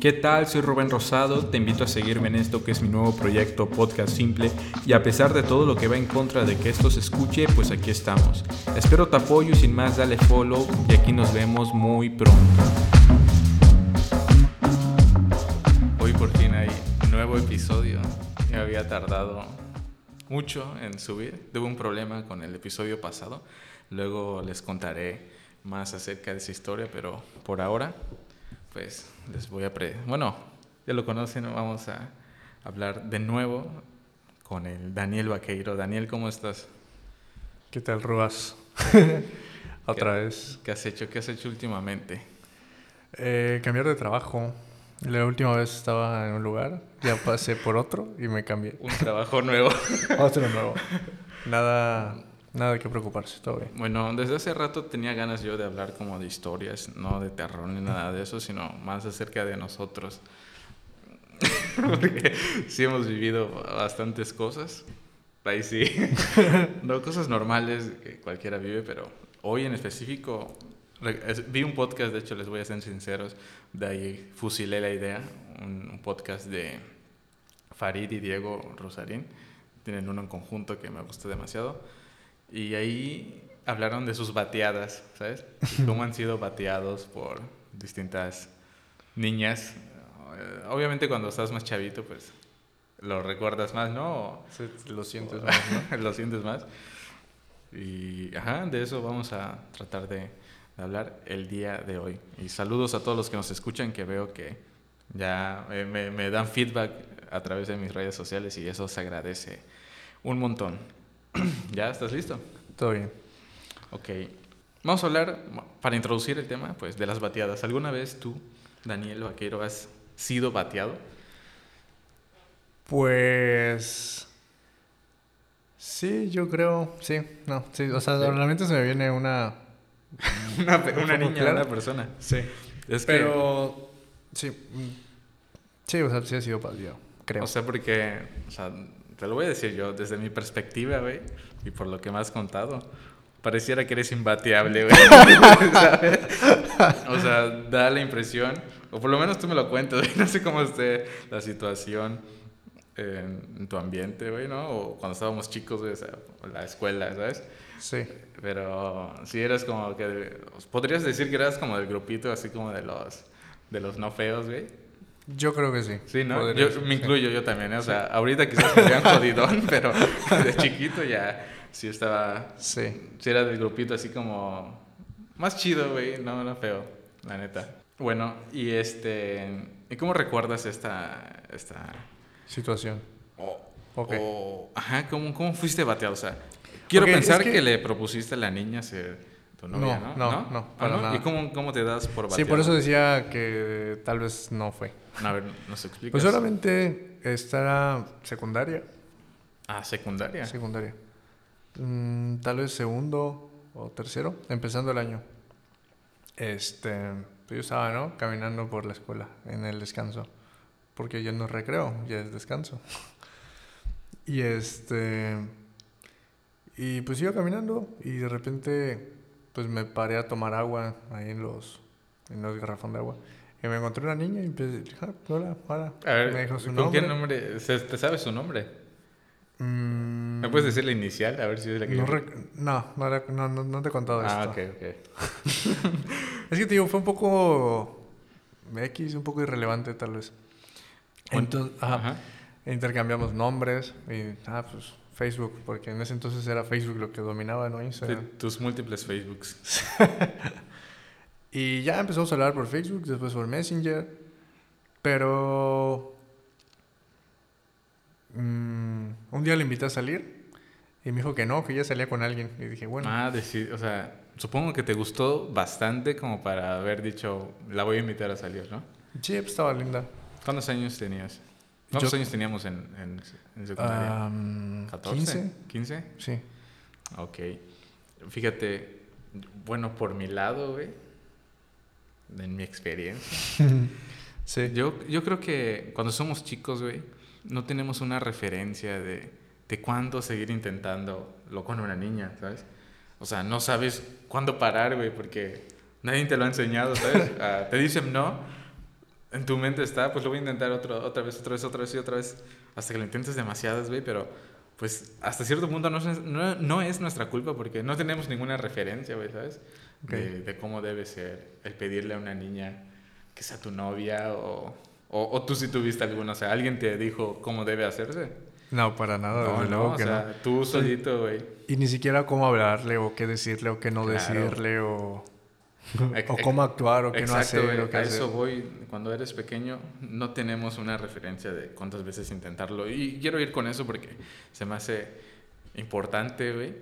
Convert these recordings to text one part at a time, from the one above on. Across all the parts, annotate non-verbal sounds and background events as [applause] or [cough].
¿Qué tal? Soy Rubén Rosado, te invito a seguirme en esto que es mi nuevo proyecto Podcast Simple y a pesar de todo lo que va en contra de que esto se escuche, pues aquí estamos. Espero tu apoyo y sin más dale follow y aquí nos vemos muy pronto. Hoy por fin hay nuevo episodio. Me había tardado mucho en subir. Tuve un problema con el episodio pasado. Luego les contaré más acerca de esa historia, pero por ahora pues les voy a... Pre bueno, ya lo conocen, vamos a hablar de nuevo con el Daniel Vaqueiro. Daniel, ¿cómo estás? ¿Qué tal, Rubas? [laughs] Otra vez. ¿Qué has hecho? ¿Qué has hecho últimamente? Eh, cambiar de trabajo. La última vez estaba en un lugar, ya pasé por otro y me cambié. Un trabajo nuevo. [laughs] otro nuevo. [laughs] Nada, Nada de qué preocuparse, todo bien. Bueno, desde hace rato tenía ganas yo de hablar como de historias, no de terror ni nada de eso, sino más acerca de nosotros. [laughs] Porque sí hemos vivido bastantes cosas. Ahí sí. [laughs] no cosas normales que cualquiera vive, pero hoy en específico vi un podcast, de hecho les voy a ser sinceros, de ahí fusilé la idea, un, podcast de Farid y Diego Rosarín. Tienen uno en conjunto que me gusta demasiado y ahí hablaron de sus bateadas, ¿sabes? [laughs] Cómo han sido bateados por distintas niñas. Eh, obviamente cuando estás más chavito, pues lo recuerdas más, ¿no? lo sientes más, ¿no? [laughs] lo sientes más. Y, ajá, de eso vamos a tratar de, hablar el día de hoy. Y saludos a todos los que nos escuchan, que veo que ya eh, me, me dan feedback a través de mis redes sociales y eso se agradece un montón. [clears throat] ¿Ya estás listo? Todo bien. Ok. Vamos a hablar, para introducir el tema, pues de las bateadas. ¿Alguna vez tú, Daniel Vaquero, has sido bateado? Pues... Sí, yo creo, sí, no, sí, o sea, realmente se me viene una... [laughs] una, niña, una persona. Sí. Es Pero, sí, sí, o sea, sí ha sido bateado, creo. O sea, porque, o sea, te lo voy a decir yo, desde mi perspectiva, güey, y por lo que me has contado, pareciera que eres imbateable, güey. [laughs] O sea, da la impresión, o por lo menos tú me lo cuentas, güey, [laughs] no sé cómo esté la situación en, tu ambiente, güey, ¿no? O cuando estábamos chicos, güey, o sea, la escuela, ¿sabes? Sí. Pero sí eras como que, podrías decir que eras como del grupito, así como de los, de los no feos, güey. Yo creo que sí. Sí, ¿no? Yo, me incluyo yo también. O sea, ahorita quizás me vean jodidón, [laughs] pero de chiquito ya sí estaba... Sí. Sí era del grupito así como... Más chido, güey, no, no feo, la neta. Bueno, y este... ¿Y cómo recuerdas esta... esta... Situación. O, okay. ajá, ¿cómo, ¿cómo fuiste bateado? O sea, quiero pensar que... le propusiste a la niña ser tu novia, ¿no? No, no, no, ¿Ah, no? ¿Y cómo, cómo, te das por bateado? Sí, por eso decía que tal vez no fue. A ver, ¿nos explicas? Pues solamente esta secundaria. Ah, secundaria. Secundaria. Mm, tal vez segundo o tercero, empezando el año. Este, pues yo estaba, ¿no? Caminando por la escuela en el descanso. Porque ya no es recreo, ya es descanso. [laughs] y este. Y pues iba caminando y de repente, pues me paré a tomar agua ahí en los, en los garrafón de agua. Y me encontré una niña y empecé, ah, hola, hola. A ver, me dijo su nombre. qué nombre? ¿Te sabes su nombre? Mm. ¿Me puedes decir la inicial? A ver si es la que No, no, no, no, no, te he contado ah, esto. Ah, ok, ok. [laughs] es que te digo, fue un poco X, un poco irrelevante tal vez. Entonces, ajá, intercambiamos nombres y, ah, pues Facebook, porque en ese entonces era Facebook lo que dominaba, ¿no? Instagram. tus múltiples Facebooks. [laughs] Y ya empezamos a hablar por Facebook, después por Messenger. Pero mm, un día le invité a salir y me dijo que no, que ya salía con alguien. Y dije, bueno. Ah, decir, o sea, supongo que te gustó bastante como para haber dicho, la voy a invitar a salir, ¿no? Sí, pues estaba linda. ¿Cuántos años tenías? ¿Cuántos años teníamos en, en, secundaria? ¿14? 15. ¿15? Sí. Ok. Fíjate, bueno, por mi lado, güey en mi experiencia. [laughs] sí. Yo, yo creo que cuando somos chicos, güey, no tenemos una referencia de, de cuándo seguir intentando lo con una niña, ¿sabes? O sea, no sabes cuándo parar, güey, porque nadie te lo ha enseñado, ¿sabes? [laughs] Ah, te dicen no en tu mente está, pues lo voy a intentar otro, otra vez, otra vez, otra vez y otra vez, hasta que lo intentes demasiadas, güey, pero pues hasta cierto punto no es, no, no es nuestra culpa porque no tenemos ninguna referencia, güey, ¿sabes? De, de, cómo debe ser el pedirle a una niña que sea tu novia o, o, o, tú si tuviste alguna, o sea, alguien te dijo cómo debe hacerse. No, para nada, no, luego no, que o sea, no. tú solito, güey. Y ni siquiera cómo hablarle o qué decirle o qué no Claro. decirle o, o cómo actuar o qué no Exacto, hacer güey, o qué a hacer. eso voy. Cuando eres pequeño, no tenemos una referencia de cuántas veces intentarlo. Y quiero ir con eso porque se me hace importante, güey,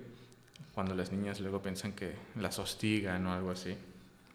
cuando las niñas luego piensan que las hostigan o algo así.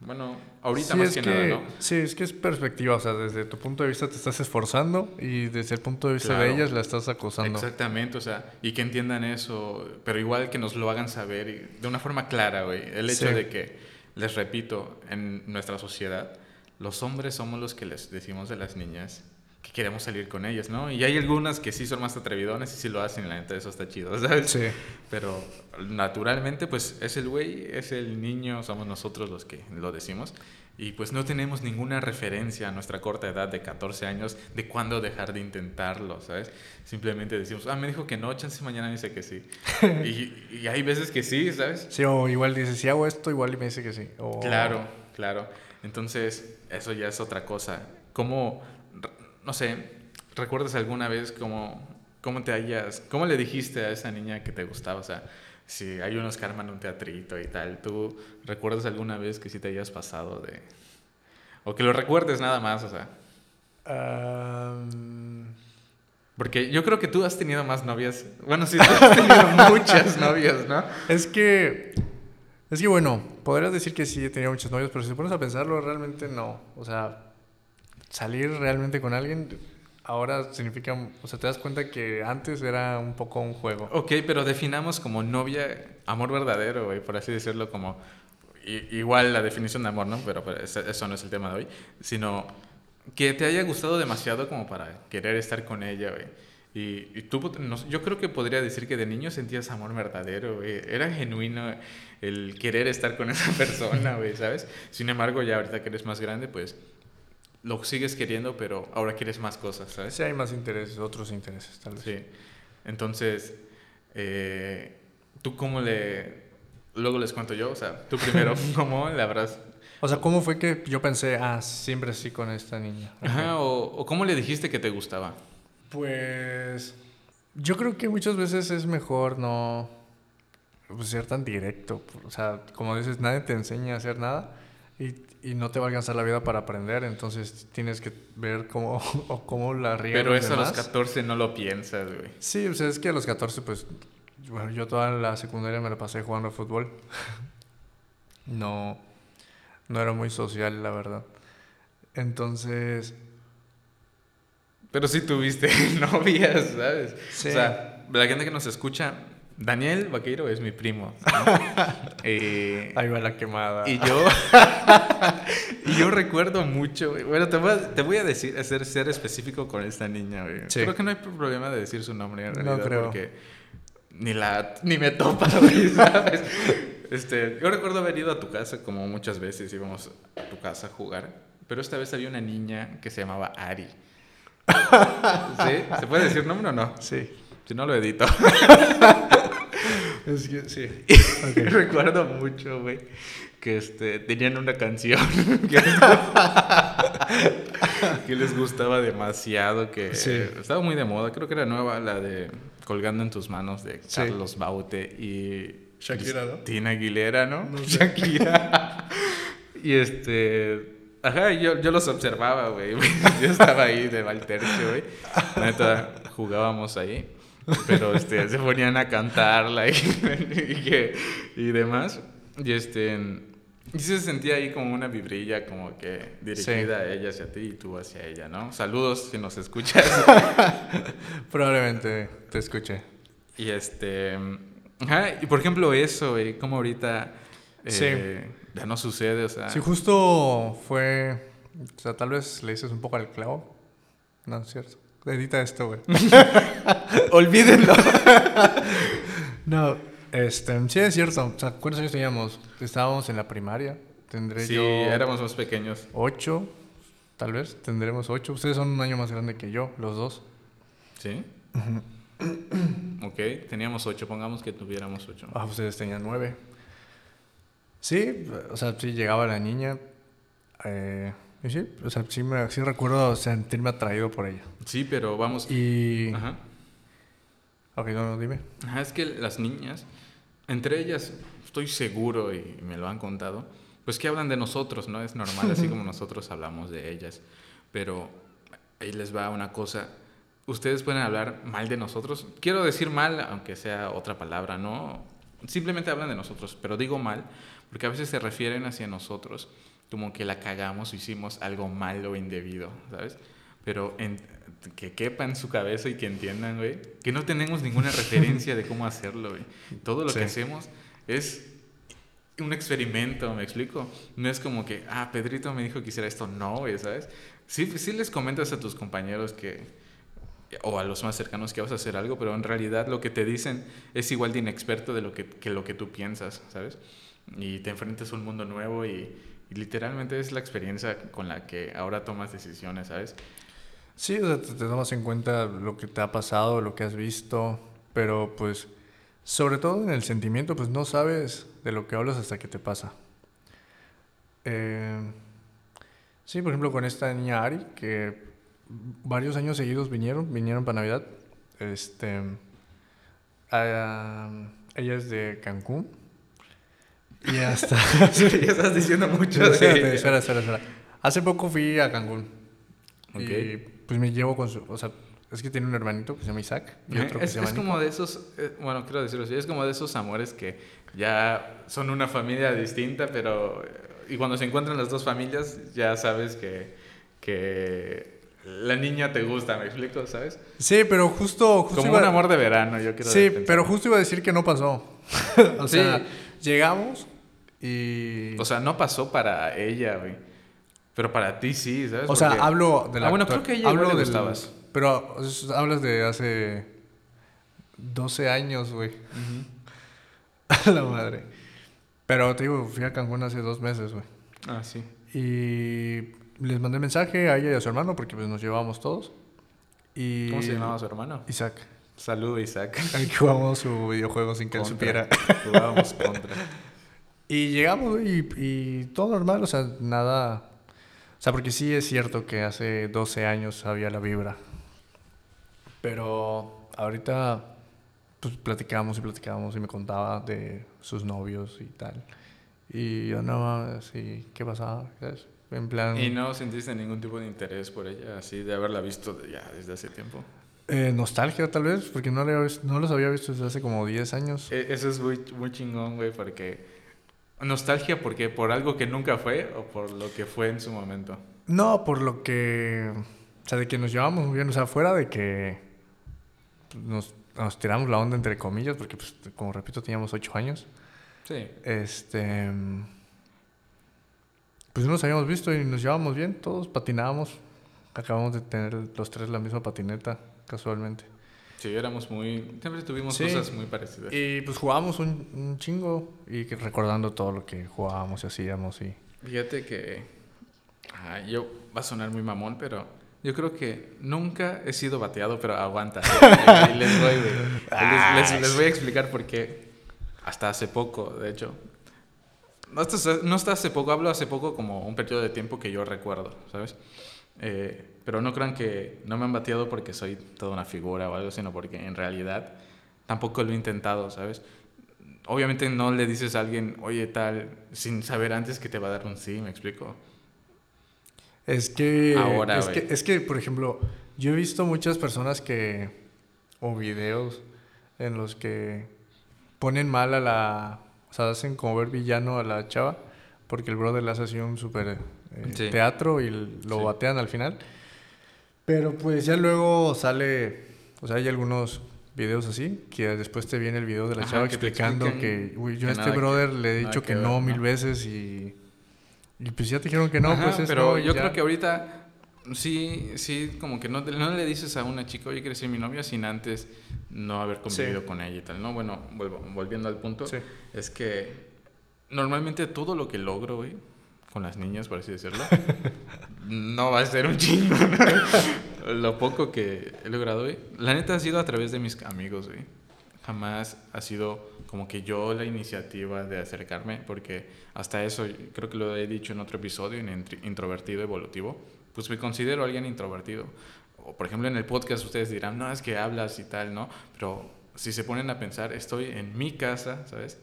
Bueno, ahorita sí, más es que, nada, ¿no? Sí, es que es perspectiva, o sea, desde tu punto de vista te estás esforzando y desde el punto de vista de Claro. ellas la estás acosando. Exactamente, o sea, y que entiendan eso, pero igual que nos lo hagan saber y de una forma clara, güey. El hecho Sí. de que, les repito, en nuestra sociedad, los hombres somos los que les decimos de las niñas que queremos salir con ellas, ¿no? Y hay algunas que sí son más atrevidones y sí lo hacen, y la neta, eso está chido, [laughs] ¿sabes? Sí, Pero naturalmente, pues es el güey, es el niño, somos nosotros los que lo decimos. Y pues no tenemos ninguna referencia a nuestra corta edad de 14 años de cuándo dejar de intentarlo, ¿sabes? Simplemente decimos, ah, me dijo que no, chance mañana me dice que sí. [laughs] y, y hay veces que sí, ¿sabes? sí, o igual dices, si hago esto, igual y me dice que sí. O- Claro, claro. Entonces, eso ya es otra cosa. ¿Cómo, no sé, recuerdas alguna vez cómo, cómo te hayas, cómo le dijiste a esa niña que te gustaba? O sea, si hay unos que arman un teatrito y tal, ¿tú recuerdas alguna vez que sí te hayas pasado de... O que lo recuerdes nada más, o sea... Porque yo creo que tú has tenido más novias. Bueno, sí, tú [laughs] has tenido muchas novias, ¿no? es que, es que bueno, podrías decir que sí he tenido muchos novios, pero si te pones a pensarlo, realmente no. O sea, salir realmente con alguien ahora significa, o sea, te das cuenta que antes era un poco un juego. Ok, pero definamos como novia amor verdadero, güey, por así decirlo, como igual la definición de amor, ¿no? Pero, pero ese- eso no es el tema de hoy, sino que te haya gustado demasiado como para querer estar con ella, güey. Y, y tú, no yo creo que podría decir que de niño sentías amor verdadero, güey. Era genuino el querer estar con esa [laughs] persona, güey, ¿sabes? Sin embargo, ya ahorita que eres más grande, pues lo sigues queriendo, pero ahora quieres más cosas, ¿sabes? Sí hay más intereses, otros intereses, tal vez. Sí. Entonces, eh, ¿tú cómo le... Luego les cuento yo, o sea, tú primero, [laughs] ¿cómo le habrás... O sea, ¿cómo fue que yo pensé, ah, siempre sí con esta niña? Ajá, o, o cómo le dijiste que te gustaba? Pues yo creo que muchas veces es mejor no pues, ser tan directo. O sea, como dices, nadie te enseña a hacer nada y, y no te va a alcanzar la vida para aprender. Entonces tienes que ver cómo, [laughs] o cómo la riegan Pero eso a los demás. 14 no lo piensas, güey. Sí, o sea, es que a los 14, pues, bueno, yo toda la secundaria me la pasé jugando a fútbol. [laughs] No, no era muy social, la verdad. Entonces, Pero sí tuviste [laughs] novias, ¿sabes? Sí. O sea, la gente que nos escucha, Daniel Vaqueiro es mi primo. ¿no? [laughs] Eh, ahí va la quemada. Y yo, [laughs] y yo recuerdo mucho. Bueno, te voy a, te voy a decir, hacer ser específico con esta niña, güey. Sí. Creo que no hay problema de decir su nombre en No realidad, creo. porque ni la, ni me topa, [laughs] güey, ¿sabes? Este, yo recuerdo haber ido a tu casa como muchas veces íbamos a tu casa a jugar, pero esta vez había una niña que se llamaba Ari. ¿Sí? ¿Se puede decir nombre o no? Sí. Si no lo edito. Es que, sí. [laughs] Recuerdo mucho, güey, que este, tenían una canción [laughs] que les, [laughs] que les gustaba demasiado, que Sí. estaba muy de moda, creo que era nueva, la de Colgando en tus manos de Sí. Carlos Baute y Shakira, ¿no? Cristina Aguilera, ¿no? No sé. Shakira. y este... Ajá, yo, yo los observaba, güey. Yo estaba ahí de Valtercio, güey. Neta, jugábamos ahí. Pero este, se ponían a cantarla [laughs] y, y, que- y demás. Y este. Y sí se sentía ahí como una vibrilla, como que dirigida a ella hacia ti y tú hacia ella, ¿no? Saludos si nos escuchas. [laughs] Probablemente te escuché. y este. Ajá, y por ejemplo, eso, güey, como ahorita. eh, Ya no sucede, o sea. Si justo fue. O sea, tal vez le dices un poco al clavo. No, es cierto. Edita esto, güey. [laughs] Olvídenlo. [laughs] No, este, sí es cierto. O sea, ¿cuántos años teníamos? Estábamos en la primaria. Tendré Sí, yo éramos más pequeños. ocho, tal vez. Tendremos ocho. Ustedes son un año más grande que yo, los dos. ¿Sí? ok, teníamos ocho. Pongamos que tuviéramos ocho. Ah, ustedes tenían nueve. Sí, o sea, sí llegaba la niña. Eh, sí, o sea, sí, me, sí recuerdo sentirme atraído por ella. Sí, pero vamos. Y. Ajá. Ok, no, no, dime. Ajá, es que las niñas, entre ellas, estoy seguro y me lo han contado, pues que hablan de nosotros, ¿no? Es normal, así [laughs] como nosotros hablamos de ellas. Pero ahí les va una cosa. Ustedes pueden hablar mal de nosotros. Quiero decir mal, aunque sea otra palabra, ¿no? Simplemente hablan de nosotros, pero digo mal, porque a veces se refieren hacia nosotros como que la cagamos o hicimos algo malo o indebido, ¿sabes? Pero en, que quepa en su cabeza y que entiendan, güey, que no tenemos ninguna [laughs] referencia de cómo hacerlo, güey. Todo lo que hacemos es un experimento, ¿me explico? No es como que, ah, Pedrito me dijo que hiciera esto, no, güey, ¿sabes? Sí, sí les comentas a tus compañeros que, o a los más cercanos que vas a hacer algo, pero en realidad lo que te dicen es igual de inexperto de lo que, que lo que tú piensas, ¿sabes? Y te enfrentas a un mundo nuevo y, y literalmente es la experiencia con la que ahora tomas decisiones, ¿sabes? Sí, o sea, te, te tomas en cuenta lo que te ha pasado, lo que has visto, pero pues sobre todo en el sentimiento, pues no sabes de lo que hablas hasta que te pasa. Eh, sí, por ejemplo, con esta niña Ari, que varios años seguidos vinieron, vinieron para Navidad. Este, ah, ella es de Cancún. Y hasta... [laughs] ya estás diciendo mucho de espérate, espera, espera, espera. Hace poco fui a Cancún. Ok. Y pues me llevo con su... O sea, es que tiene un hermanito que se llama Isaac y otro que Es, se llama es Nico. como de esos, eh, bueno, quiero decirlo así, es como de esos amores que ya son una familia distinta, pero... Y cuando se encuentran las dos familias, ya sabes que, que la niña te gusta, ¿me explico? ¿Sabes? Sí, pero justo... justo Como iba- un amor de verano, yo quiero Sí, pero justo iba a decir que no pasó. [laughs] o Sí. sea, llegamos y... O sea, no pasó para ella, güey. Pero para ti sí, ¿sabes? O sea, Porque- hablo de la Ah, bueno, creo que ella hablo le del- gustabas. Pero es- hablas de hace 12 años, güey. [laughs] A la madre. Pero te digo, fui a Cancún hace dos meses, güey. Ah, sí. Y les mandé mensaje a ella y a su hermano porque pues nos llevábamos todos. Y ¿Cómo se llamaba su hermano? Isaac. Saludo, Isaac. [laughs] Al que jugamos su videojuego sin que él Contra. supiera. [laughs] Jugábamos contra. Y llegamos, y, y todo normal, o sea, nada... O sea, porque sí es cierto que hace 12 años había la vibra. Pero ahorita, pues platicábamos y platicábamos y me contaba de sus novios y tal. Y yo no, sí, ¿qué pasaba? ¿Sabes? En plan... ¿Y no sentiste ningún tipo de interés por ella, así de haberla visto ya desde hace tiempo? eh, nostalgia tal vez, porque no, le no los había visto desde hace como 10 años. E- Eso es muy, muy chingón, güey, porque... Nostalgia porque por algo que nunca fue o por lo que fue en su momento. No, por lo que. O sea, de que nos llevamos muy bien. O sea, fuera de que. Nos, nos tiramos la onda, entre comillas, porque, pues, como repito, teníamos ocho años. Sí. Este. Pues no nos habíamos visto y nos llevábamos bien. Todos patinábamos. Acabamos de tener los tres la misma patineta, casualmente. Sí, éramos muy... Siempre tuvimos Sí. cosas muy parecidas. Y pues jugábamos un, un chingo. Y que recordando todo lo que jugábamos y hacíamos. Y... Fíjate que... ah, yo... Va a sonar muy mamón, pero... Yo creo que nunca he sido bateado, pero aguanta. [laughs] Ahí les voy. Les, les- les voy a explicar por qué. Hasta hace poco, de hecho. No hasta, no hasta hace poco, hablo hace poco como un periodo de tiempo que yo recuerdo, ¿sabes? Eh, pero no crean que no me han bateado porque soy toda una figura o algo, sino porque en realidad tampoco lo he intentado, ¿sabes? Obviamente no le dices a alguien, oye, tal, sin saber antes que te va a dar un sí, ¿me explico? Es que, Ahora, es que, es que, por ejemplo, yo he visto muchas personas que, o videos en los que ponen mal a la, o sea, hacen como ver villano a la chava, porque el brother le hace así un super eh, Sí. teatro y lo Sí. batean al final. Pero pues ya luego sale, o sea, hay algunos videos así, que después te viene el video de la Ajá, chava que explicando explican que, uy, yo que a este que- brother le he dicho que ver, no ¿no? mil veces y... Y pues ya te dijeron que no, Ajá, pues es pero no yo ya. creo que ahorita sí, sí, como que no, no le dices a una chica, oye, ¿quieres ser mi novia? Sin antes no haber convivido Sí. con ella y tal, ¿no? Bueno, vuelvo- volviendo al punto, Sí. es que normalmente todo lo que logro, güey, con las niñas, por así decirlo. [laughs] no va a ser un chingo. Lo poco que he logrado, güey. La neta ha sido a través de mis amigos, güey. Jamás ha sido como que yo la iniciativa de acercarme, porque hasta eso, creo que lo he dicho en otro episodio, en introvertido evolutivo, pues me considero alguien introvertido. O por ejemplo en el podcast ustedes dirán, no, es que hablas y tal, ¿no? Pero si se ponen a pensar, estoy en mi casa, ¿sabes?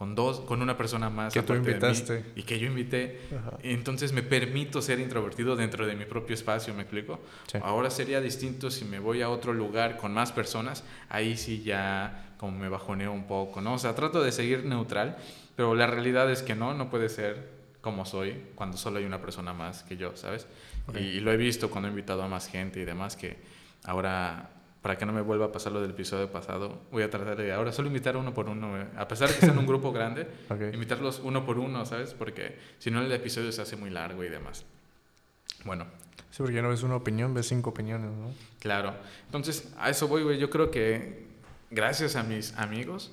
Con dos, con una persona más que tú invitaste y que yo invité. Entonces me permito ser introvertido dentro de mi propio espacio, ¿me explico? Ahora sería distinto si me voy a otro lugar con más personas, ahí sí ya como me bajoneo un poco, ¿no? O sea, trato de seguir neutral, pero la realidad es que no, no puede ser como soy cuando solo hay una persona más que yo, ¿sabes? Y, y, lo he visto cuando he invitado a más gente y demás, que ahora para que no me vuelva a pasar lo del episodio pasado, voy a tratar de ahora solo invitar uno por uno, a pesar de que sean un grupo grande, [laughs] invitarlos uno por uno, ¿sabes? Porque si no el episodio se hace muy largo y demás. Bueno. Sí, porque ya no ves una opinión, ves cinco opiniones, ¿no? Claro. Entonces, a eso voy, güey. Yo creo que gracias a mis amigos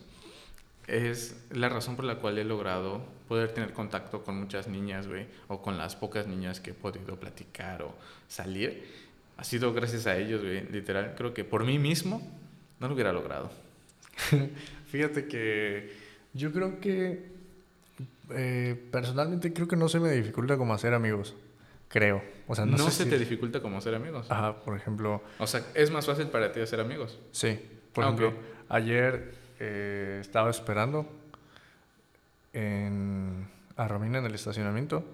es la razón por la cual he logrado poder tener contacto con muchas niñas, güey, o con las pocas niñas que he podido platicar o salir ha sido gracias a ellos, güey, literal. Creo que por mí mismo no lo hubiera logrado. [laughs] Fíjate que yo creo que eh, personalmente creo que no se me dificulta como hacer amigos. Creo. O sea, no, se te dificulta como hacer amigos. Ajá, por ejemplo. O sea, es más fácil para ti hacer amigos. Sí. Por ah, ejemplo, ayer eh, estaba esperando en, a Romina en el estacionamiento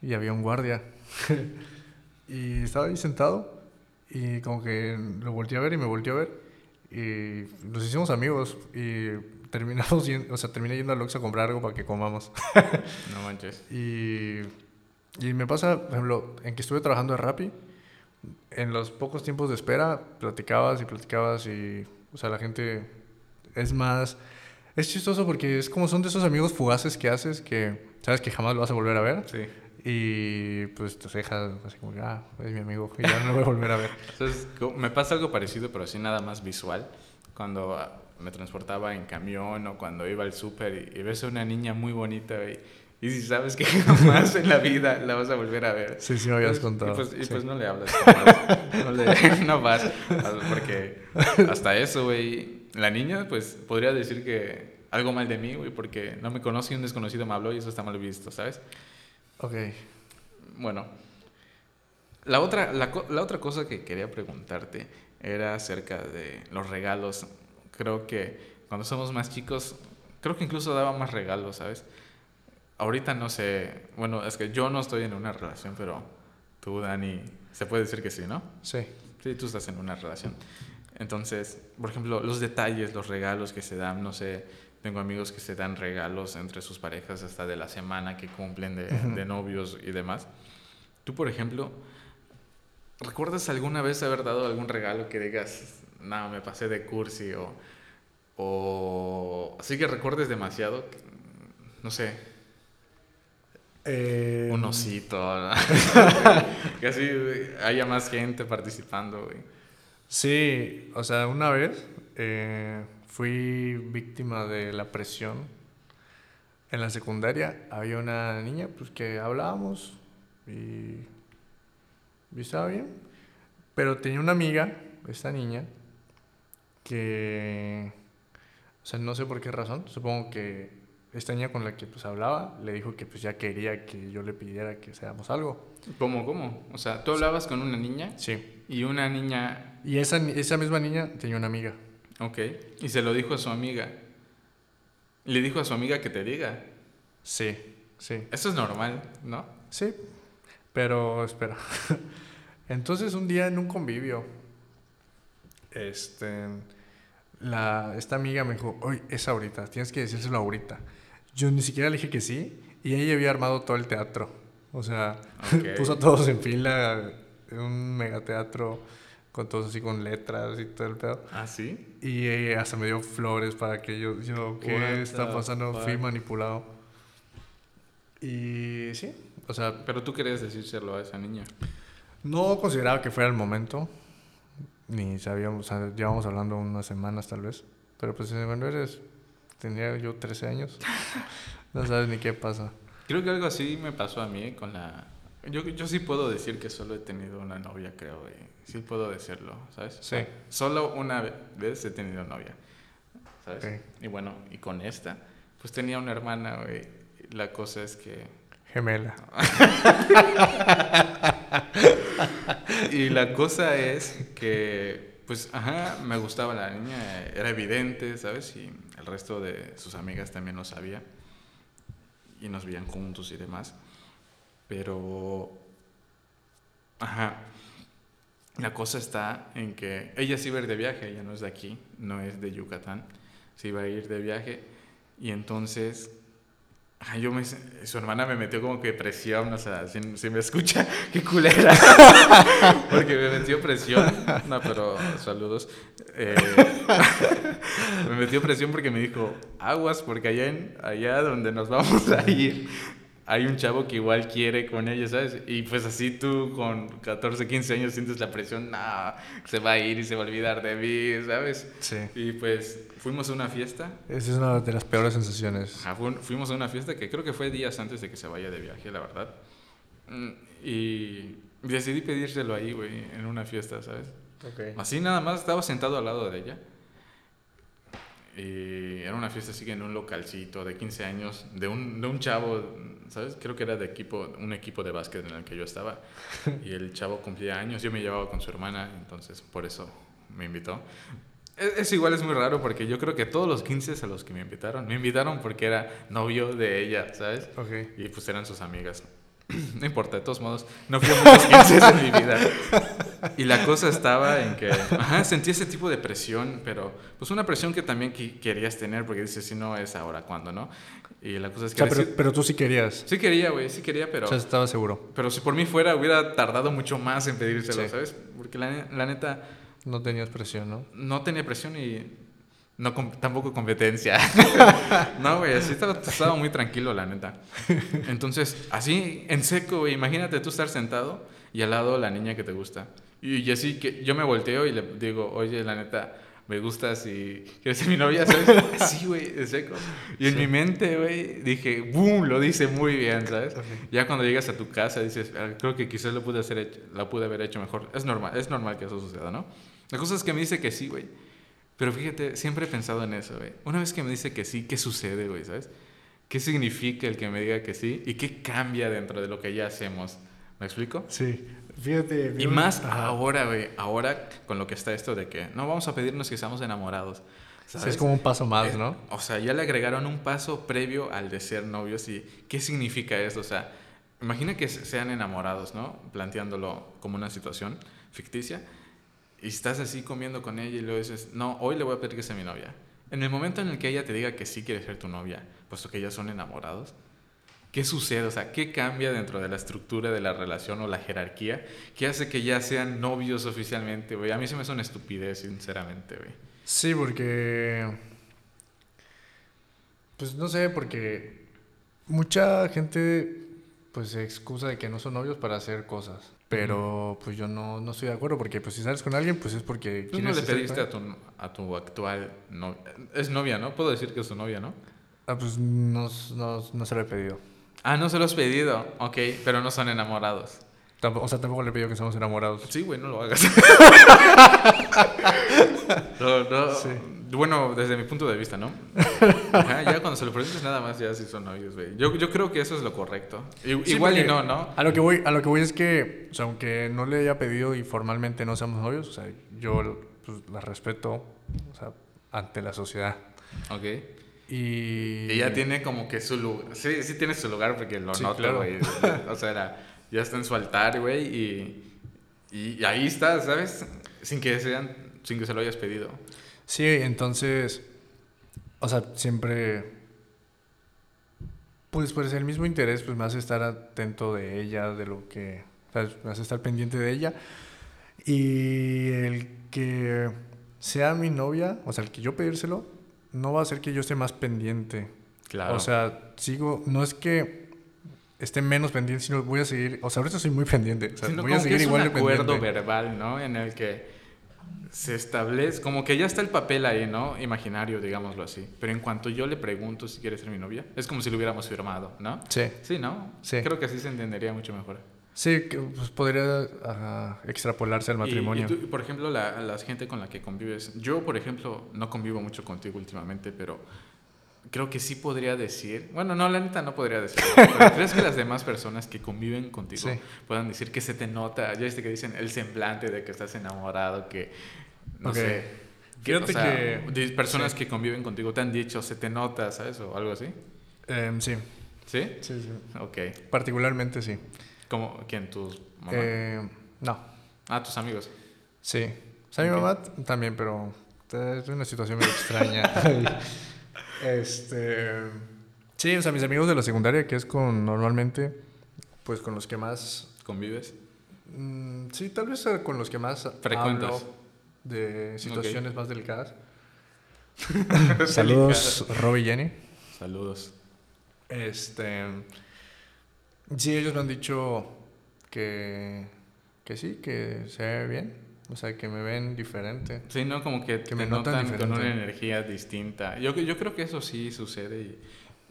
y había un guardia. [laughs] y estaba ahí sentado y como que lo volteé a ver y me volteé a ver. Y nos hicimos amigos y terminamos [laughs] o sea, terminé yendo a Lux a comprar algo para que comamos. [laughs] no manches. Y, y me pasa, por ejemplo, en que estuve trabajando de Rappi, en los pocos tiempos de espera, platicabas y platicabas y, o sea, la gente es más... Es chistoso porque es como son de esos amigos fugaces que haces que sabes que jamás lo vas a volver a ver. Sí. Y pues te dejas así como, ah, es mi amigo, y ya no lo voy a volver a ver. [laughs] Entonces, me pasa algo parecido, pero así nada más visual. Cuando ah, me transportaba en camión o cuando iba al súper y, ves a una niña muy bonita y, y si sabes que [laughs] jamás en la vida la vas a volver a ver. Sí, sí, me habías contado. Y pues, y pues no le hablas. No, le, [laughs] no vas. Porque hasta eso, güey. La niña, pues podría decir que algo mal de mí, güey, porque no me conoce y un desconocido me habló y eso está mal visto, ¿sabes? Ok. Bueno, la otra, la, la otra cosa que quería preguntarte era acerca de los regalos. Creo que cuando somos más chicos, creo que incluso daba más regalos, ¿sabes? Ahorita no sé, bueno, es que yo no estoy en una relación, pero tú, Dani, se puede decir que sí, ¿no? Sí. Sí, tú estás en una relación. Entonces, por ejemplo, los detalles, los regalos que se dan, no sé, tengo amigos que se dan regalos entre sus parejas hasta de la semana que cumplen de, novios y demás. Tú, por ejemplo, ¿recuerdas alguna vez haber dado algún regalo que digas, no, me pasé de cursi o, o así que recuerdes demasiado? No sé. Eh... Un osito. [laughs] que así haya más gente participando. Sí, o sea, una vez eh, fui víctima de la presión. En la secundaria había una niña pues que hablábamos y, y estaba bien, pero tenía una amiga, esta niña, que, o sea, no sé por qué razón, supongo que esta niña con la que pues hablaba le dijo que pues ya quería que yo le pidiera que seamos algo. ¿Cómo, cómo? O sea, tú hablabas con una niña. Sí. Y una niña... Y esa, esa misma niña tenía una amiga. Ok. Y se lo dijo a su amiga. Le dijo a su amiga que te diga. Sí, sí. Eso es normal, ¿no? Sí. Pero espera. [laughs] Entonces un día en un convivio, este, la, esta amiga me dijo, oye, es ahorita, tienes que decírselo ahorita. Yo ni siquiera le dije que sí y ella había armado todo el teatro. O sea, [laughs] puso a todos en fila en un megateatro con todos así con letras y todo el pedo. ¿Ah, sí? Y ella hasta me dio flores para que yo, yo ¿qué está pasando? Fui manipulado. Y sí, o sea... Pero tú querías decírselo a esa niña. No consideraba que fuera el momento, ni sabíamos, o sea, llevamos hablando unas semanas tal vez, pero pues cuando eres, tenía yo 13 años, [laughs] no sabes ni qué pasa. Creo que algo así me pasó a mí con la... Yo, yo sí puedo decir que solo he tenido una novia, creo, güey. Sí puedo decirlo, ¿sabes? Sí. Solo una vez he tenido novia, ¿sabes? Ok. Y bueno, y con esta, pues tenía una hermana, güey. La cosa es que... Gemela. [laughs] Y la cosa es que, pues, ajá, me gustaba la niña, era evidente, ¿sabes? Y el resto de sus amigas también lo sabía. Y nos veían juntos y demás. Pero, ajá, la cosa está en que ella sí iba a ir de viaje, ella no es de aquí, no es de Yucatán, se iba a ir de viaje. Y entonces yo su hermana me metió como que presión, o sea, si, me escucha, [laughs] qué culera. [laughs] Porque me metió presión. No, pero saludos. Eh, [laughs] me metió presión porque me dijo, aguas, porque allá, allá donde nos vamos a ir, hay un chavo que igual quiere con ella, ¿sabes? Y pues así tú con 14, 15 años sientes la presión, no, se va a ir y se va a olvidar de mí, ¿sabes? Sí. Y pues fuimos a una fiesta. Esa es una de las peores sensaciones. Ajá, fu- fuimos a una fiesta que creo que fue días antes de que se vaya de viaje, la verdad. Mm, Y decidí pedírselo ahí, güey, en una fiesta, ¿sabes? Ok. Así nada más, estaba sentado al lado de ella. Y era una fiesta así que en un localcito de 15 años, de un, de un chavo, ¿sabes? Creo que era de equipo, un equipo de básquet en el que yo estaba. [laughs] Y el chavo cumplía años, yo me llevaba con su hermana, entonces por eso me invitó. Es, es igual, es muy raro porque yo creo que todos los 15 a los que me invitaron, me invitaron porque era novio de ella, ¿sabes? Ok. Y pues eran sus amigas. [clears throat] No importa, de todos modos, no fui a muchos [laughs] 15 en mi vida. Y la cosa estaba en que, ajá, sentí ese tipo de presión, pero pues una presión que también querías tener, porque dices, si no es ahora, ¿cuándo, no? Y la cosa es O que... sea, pero, tú sí querías. Sí quería, güey, sí quería, pero... O sea, estaba seguro. pero si por mí fuera, hubiera tardado mucho más en pedírselo, Sí. ¿sabes? Porque la, la neta, No tenías presión, ¿no? no tenía presión y no tampoco competencia. [laughs] no, güey, así estaba, estaba muy tranquilo, la neta. Entonces, así, en seco, güey, imagínate tú estar sentado y al lado la niña que te gusta. Y, y así que yo me volteo y le digo, oye, la neta, me gustas y quieres ser mi novia, ¿sabes? [laughs] Así, güey, en seco. Y en Sí. mi mente, güey, dije, ¡boom! Lo dice muy bien, ¿sabes? Ok. Ya cuando llegas a tu casa dices, "Ah, creo que quizás lo pude, hacer lo pude haber hecho mejor. Es normal, es normal que eso suceda, ¿no? La cosa es que me dice que sí, güey. Pero fíjate, siempre he pensado en eso, güey. Una vez que me dice que sí, ¿qué sucede, güey? ¿Sabes? ¿Qué significa el que me diga que sí? ¿Y qué cambia dentro de lo que ya hacemos? ¿Me explico? Sí. Fíjate. Y más Ajá. ahora, güey. Ahora con lo que está esto de que no vamos a pedirnos que seamos enamorados. ¿sabes? es como un paso más, Eh, ¿no? O sea, ya le agregaron un paso previo al de ser novios y ¿qué significa eso? O sea, imagina que se- sean enamorados, ¿no? Planteándolo como una situación ficticia y estás así comiendo con ella y luego dices, no, hoy le voy a pedir que sea mi novia. En el momento en el que ella te diga que sí quiere ser tu novia, puesto que ya son enamorados, ¿qué sucede? O sea, ¿qué cambia dentro de la estructura de la relación o la jerarquía que hace que ya sean novios oficialmente, güey? A mí se me hace una estupidez, sinceramente. Sí, porque. Pues no sé, porque mucha gente pues se excusa de que no son novios para hacer cosas. Pero pues yo no, no estoy de acuerdo porque pues si sales con alguien pues es porque Tú no le pediste a tu, a tu actual novia. Es novia, ¿no? Puedo decir que es su novia, ¿no? Ah, pues no, no, no se lo he pedido. Ah, no se lo has pedido. Ok, pero no son enamorados. Tampoco, o sea, tampoco le he pedido que seamos enamorados. Sí, güey, no lo hagas. [laughs] [laughs] no, no. Sí. Bueno, desde mi punto de vista, ¿no? [laughs] Ajá, ya cuando se lo presentes nada más, ya sí son novios, güey. Yo, yo creo que eso es lo correcto. I- Sí, Igual y no, ¿no? A lo que voy, a lo que voy es que, o sea, aunque no le haya pedido y formalmente no seamos novios, o sea, yo pues, la respeto, o sea, ante la sociedad. Ok. Y ya tiene como que su lugar. Sí, sí tiene su lugar porque lo Sí, noto, claro. güey. [laughs] O sea, era- ya está en su altar, güey, y, y ahí está, ¿sabes? Sin que sean, sin que se lo hayas pedido. Sí, entonces, o sea, siempre, pues, pues el mismo interés, pues me hace estar atento de ella, de lo que, ¿sabes? Me hace estar pendiente de ella. Y el que sea mi novia, o sea, el que yo pedírselo, no va a hacer que yo esté más pendiente. Claro. O sea, sigo, no es que esté menos pendiente, sino voy a seguir, o sea, ahorita soy muy pendiente. O sea, voy a que seguir es igual un de acuerdo pendiente. verbal, ¿no? En el que se establece, como que ya está el papel ahí, ¿no? Imaginario, digámoslo así. Pero en cuanto yo le pregunto si quiere ser mi novia, es como si lo hubiéramos firmado, ¿no? Sí. Sí, ¿no? Sí. Creo que así se entendería mucho mejor. Sí, que pues, podría ajá, extrapolarse al Y- matrimonio. Y, tú, por ejemplo, la, la gente con la que convives. Yo, por ejemplo, no convivo mucho contigo últimamente, pero creo que sí podría decir. Bueno, no, la neta no podría decir. pero [laughs] ¿Crees que las demás personas que conviven contigo Sí. puedan decir que se te nota? Ya viste que dicen el semblante de que estás enamorado, que. No Ok. sé. Fíjate o sea, que- personas sí. que conviven contigo te han dicho, se te nota, ¿sabes? O algo así. Em, sí. ¿Sí? Sí, sí. Ok. Particularmente sí. ¿Cómo? ¿Quién? ¿Tus mamá? Eh, no, Ah, tus amigos. sí. O sea, mi mamá también, pero es una situación muy extraña. [laughs] este. Sí, o sea, mis amigos de la secundaria, que es con normalmente, pues con los que más. ¿Convives? mm, sí, tal vez con los que más Frecuentas. hablo de situaciones más delicadas. [laughs] Saludos. Rob y Jenny. Saludos. Este. Sí, ellos me han dicho que. Que sí, que se ve bien. O sea, que me ven diferente. Sí, ¿no? Como que, Que te me notan notan con una energía distinta. Yo, yo creo que eso sí sucede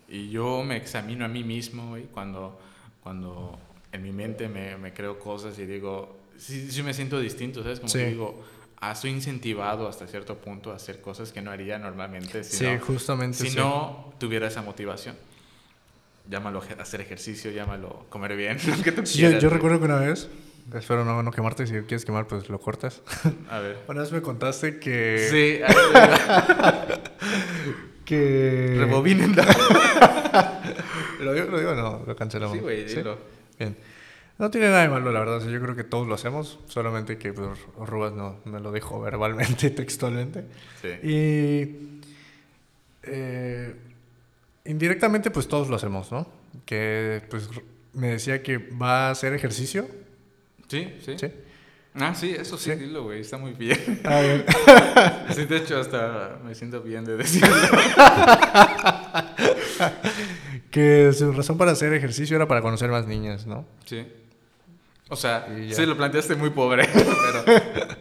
y, y yo me examino a mí mismo, güey, cuando, cuando en mi mente me, me creo cosas y digo, sí, sí me siento distinto, ¿sabes? Como Sí. que digo, ah, estoy incentivado hasta cierto punto a hacer cosas que no haría normalmente si, sí, no, justamente. si sí. no tuviera esa motivación. Llámalo hacer ejercicio, llámalo comer bien, [laughs] lo que tú Sí, yo, quieras. yo güey. recuerdo que una vez. Espero no, no quemarte. Si quieres quemar, pues lo cortas. A ver. [laughs] Una vez me contaste que. Sí, [laughs] Que. rebobinen. ¿Lo digo, lo digo? No, lo cancelamos. Sí, güey, dilo. Bien. No tiene nada de malo, la verdad. O sea, yo creo que todos lo hacemos. Solamente que pues, Rubas no me lo dijo verbalmente, [laughs] textualmente. Sí. Y. eh, indirectamente, pues todos lo hacemos, ¿no? Que pues me decía que va a hacer ejercicio. Sí, sí. ¿Sí? Ah, sí, eso sí, Sí. dilo, güey, está muy bien. [laughs] A ver. Sí, de hecho, hasta me siento bien de decirlo. [laughs] que su razón para hacer ejercicio era para conocer más niñas, ¿no? Sí. O sea, sí, lo planteaste muy pobre, [laughs] pero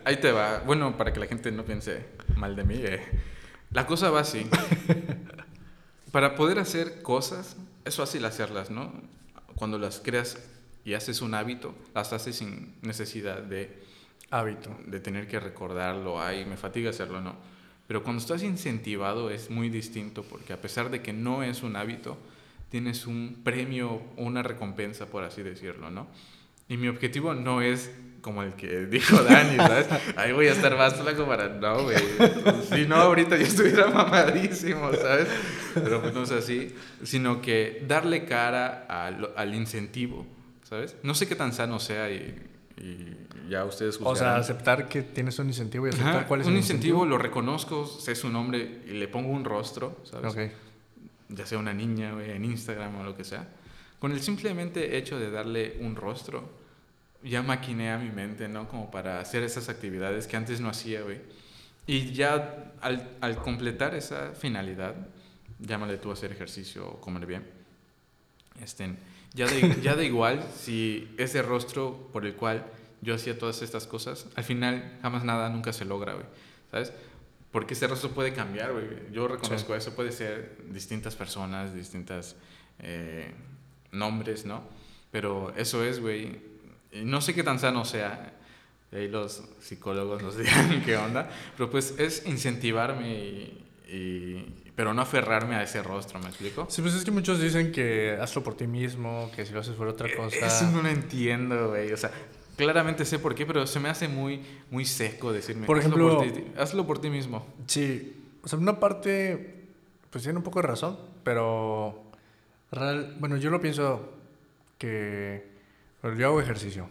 ahí te va. Bueno, para que la gente no piense mal de mí, eh, la cosa va así. [laughs] Para poder hacer cosas, es fácil hacerlas, ¿no? Cuando las creas y haces un hábito, las haces sin necesidad de Hábito. de tener que recordarlo, ay, me fatiga hacerlo, no. Pero cuando estás incentivado es muy distinto porque a pesar de que no es un hábito, tienes un premio o una recompensa, por así decirlo, ¿no? Y mi objetivo no es como el que [laughs] dijo Dani, ¿sabes? Ahí voy a estar más flaco para... No, güey. Si no, ahorita yo estuviera mamadísimo, ¿sabes? Pero pues no es así. Sino que darle cara al, al incentivo, ¿sabes? No sé qué tan sano sea y, y ya ustedes O sea, juzgarán. aceptar que tienes un incentivo y aceptar Ajá, cuál es un el incentivo, lo reconozco, sé su nombre y le pongo un rostro, ¿sabes? Ok. Ya sea una niña, güey, en Instagram o lo que sea. Con el simplemente hecho de darle un rostro, ya maquiné a mi mente, ¿no? Como para hacer esas actividades que antes no hacía, güey. Y ya al, al completar esa finalidad, llámale tú a hacer ejercicio o comer bien, este, ya, de, [laughs] ya da igual si ese rostro por el cual yo hacía todas estas cosas, al final jamás nada nunca se logra, güey, ¿sabes? Porque ese rostro puede cambiar, güey. Yo reconozco eso, puede ser distintas personas, distintas eh, nombres, ¿no? Pero eso es, güey. Y no sé qué tan sano sea. Y ahí los psicólogos nos [laughs] dirán qué onda. Pero pues es incentivarme y, y- pero no aferrarme a ese rostro, ¿me explico? Sí, pues es que muchos dicen que hazlo por ti mismo, que si lo haces por otra cosa. Eh, Eso no lo entiendo, güey. O sea, claramente sé por qué, pero se me hace muy, muy seco decirme. Por "Hazlo ejemplo- ti- hazlo por ti mismo. Sí, o sea, una parte, pues tiene un poco de razón, pero real, bueno, yo lo pienso que bueno, yo hago ejercicio.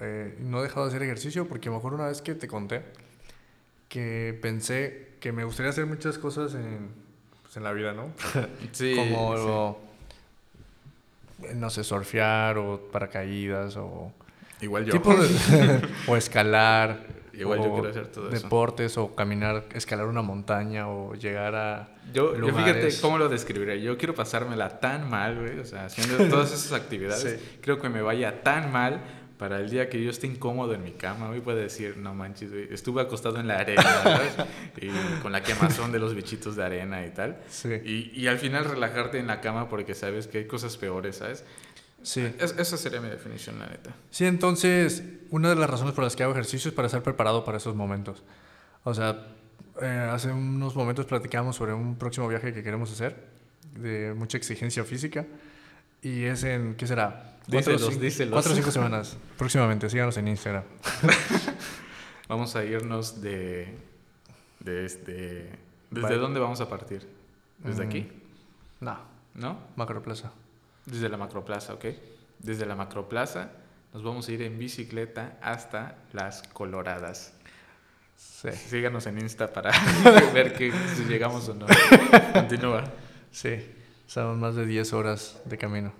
Eh, no he dejado de hacer ejercicio porque a lo mejor una vez que te conté que pensé que me gustaría hacer muchas cosas en, pues, en la vida, ¿no? [laughs] Sí. Como, no sé, surfear o paracaídas o... Igual yo. tipo de- [laughs] [laughs] o escalar. Igual yo quiero hacer todo eso. Deportes o caminar, escalar una montaña o llegar a Yo, yo fíjate cómo lo describiré. Yo quiero pasármela tan mal, güey. O sea, haciendo [laughs] todas esas actividades. Sí. Creo que me vaya tan mal para el día que yo esté incómodo en mi cama, hoy puede decir, no manches, güey, estuve acostado en la arena, [laughs] ¿sabes? y con la quemazón de los bichitos de arena y tal. Sí. Y, y al final relajarte en la cama porque sabes que hay cosas peores, ¿sabes? Sí. Es- esa sería mi definición, la neta. Sí, entonces, una de las razones por las que hago ejercicio es para estar preparado para esos momentos. O sea, eh, hace unos momentos platicamos sobre un próximo viaje que queremos hacer, de mucha exigencia física, y es en, ¿qué será? Díselos, díselos. Cuatro o cinco semanas, próximamente, síganos en Instagram. [laughs] Vamos a irnos de... de este, ¿Desde Vale. dónde vamos a partir? ¿Desde Mm. aquí? No, ¿No? Macroplaza. Desde la macroplaza, ¿ok? Desde la macroplaza nos vamos a ir en bicicleta hasta las Coloradas. Sí, Síganos en Insta para [laughs] ver que, si llegamos o no. [laughs] Continúa. sí, son más de 10 horas de camino,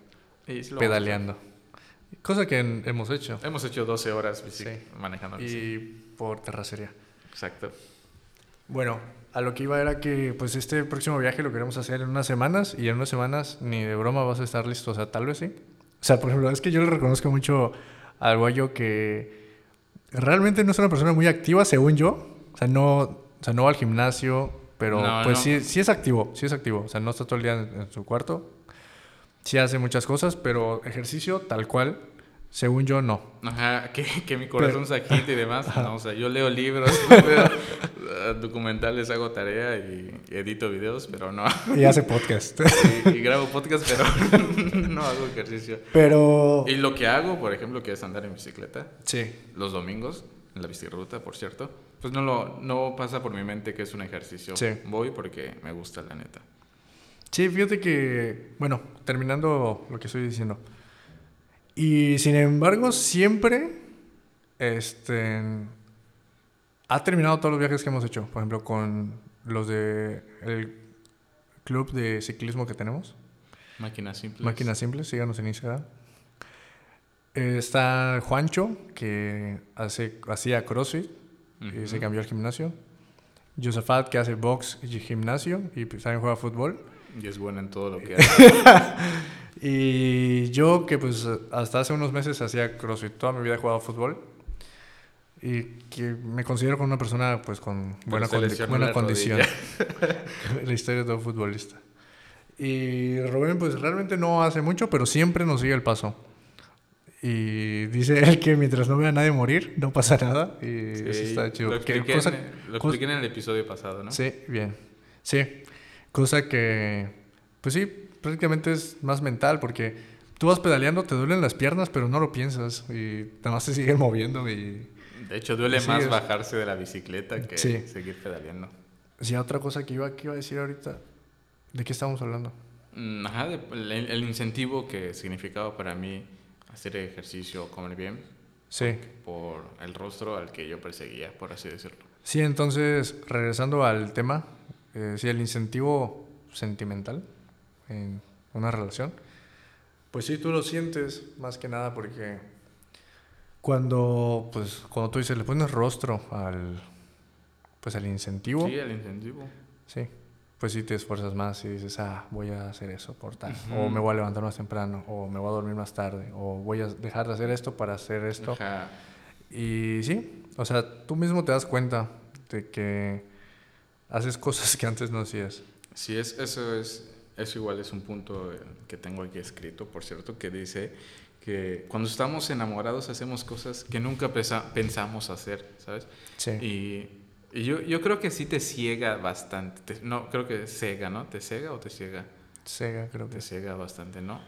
Y pedaleando. Cosa que hemos hecho. Hemos hecho 12 horas bici- Sí. manejando bici. Y por terracería. Exacto. Bueno, a lo que iba era que pues este próximo viaje lo queremos hacer en unas semanas y en unas semanas ni de broma vas a estar listo, o sea, tal vez sí. O sea, por ejemplo, es que yo le reconozco mucho al guayo que realmente no es una persona muy activa, según yo. O sea, no, o sea, no va al gimnasio, pero No, pues no. sí, sí es activo, sí es activo. O sea, no está todo el día en, en su cuarto. Sí hace muchas cosas, pero ejercicio tal cual, según yo, no. Ajá, que, que mi corazón se agite y demás. No, o sea, yo leo libros, [laughs] eh, documentales, hago tarea y edito videos, pero no. Y hace podcast. [laughs] Y, y grabo podcast, pero [laughs] no hago ejercicio. pero... Y lo que hago, por ejemplo, que es andar en bicicleta, Sí. los domingos, en la bicirruta, por cierto, pues no, lo, no pasa por mi mente que es un ejercicio. Sí. Voy porque me gusta, la neta. Sí, fíjate que, bueno, terminando lo que estoy diciendo. Y sin embargo, siempre, este, ha terminado todos los viajes que hemos hecho. Por ejemplo, con los de el club de ciclismo que tenemos. Máquinas simples. Máquinas Simples, síganos en Instagram. Eh, Está Juancho, que hace, hacía CrossFit y se cambió al gimnasio. Josafat, que hace box y gimnasio y pues, también juega fútbol. Y es bueno en todo lo que [laughs] hace. Y yo que pues hasta hace unos meses hacía CrossFit, toda mi vida he jugado fútbol y que me considero como una persona pues con buena, condi- buena condición. [laughs] [laughs] la historia de todo futbolista. Y Rubén pues realmente no hace mucho, pero siempre nos sigue el paso. Y dice él que mientras no vea a nadie morir, no pasa nada. Y Sí, eso está chido. Lo expliqué, cosa- en, lo expliqué en el episodio pasado, ¿no? Sí, bien. Sí, cosa que, pues sí, prácticamente es más mental porque tú vas pedaleando, te duelen las piernas, pero no lo piensas y nada más te siguen [laughs] moviendo y... De hecho, duele más es- bajarse de la bicicleta que Sí. seguir pedaleando. Sí, otra cosa que iba, que iba a decir ahorita, ¿de qué estamos hablando? Mm, Ajá, de- el, el incentivo que significaba para mí hacer ejercicio, comer bien, Sí. por el rostro al que yo perseguía, por así decirlo. Sí, entonces, regresando al tema, eh, sí, el incentivo sentimental en una relación, pues sí, tú lo sientes más que nada porque cuando, pues, cuando tú dices, le pones rostro al, pues, al incentivo, Sí, el incentivo. sí, pues sí te esfuerzas más y dices, ah, voy a hacer eso por tal, Ujú. o me voy a levantar más temprano, o me voy a dormir más tarde, o voy a dejar de hacer esto para hacer esto. Ajá. Y sí, o sea, tú mismo te das cuenta de que haces cosas que antes no hacías. Sí, es, eso es, eso igual es un punto eh, que tengo aquí escrito, por cierto, que dice que cuando estamos enamorados hacemos cosas que nunca pensamos hacer, ¿sabes? Sí. Y, y yo, yo creo que sí te ciega bastante. te- no, creo que cega, ¿no? ¿Te cega o te ciega? Sega, creo que Te sí. ciega bastante, ¿no?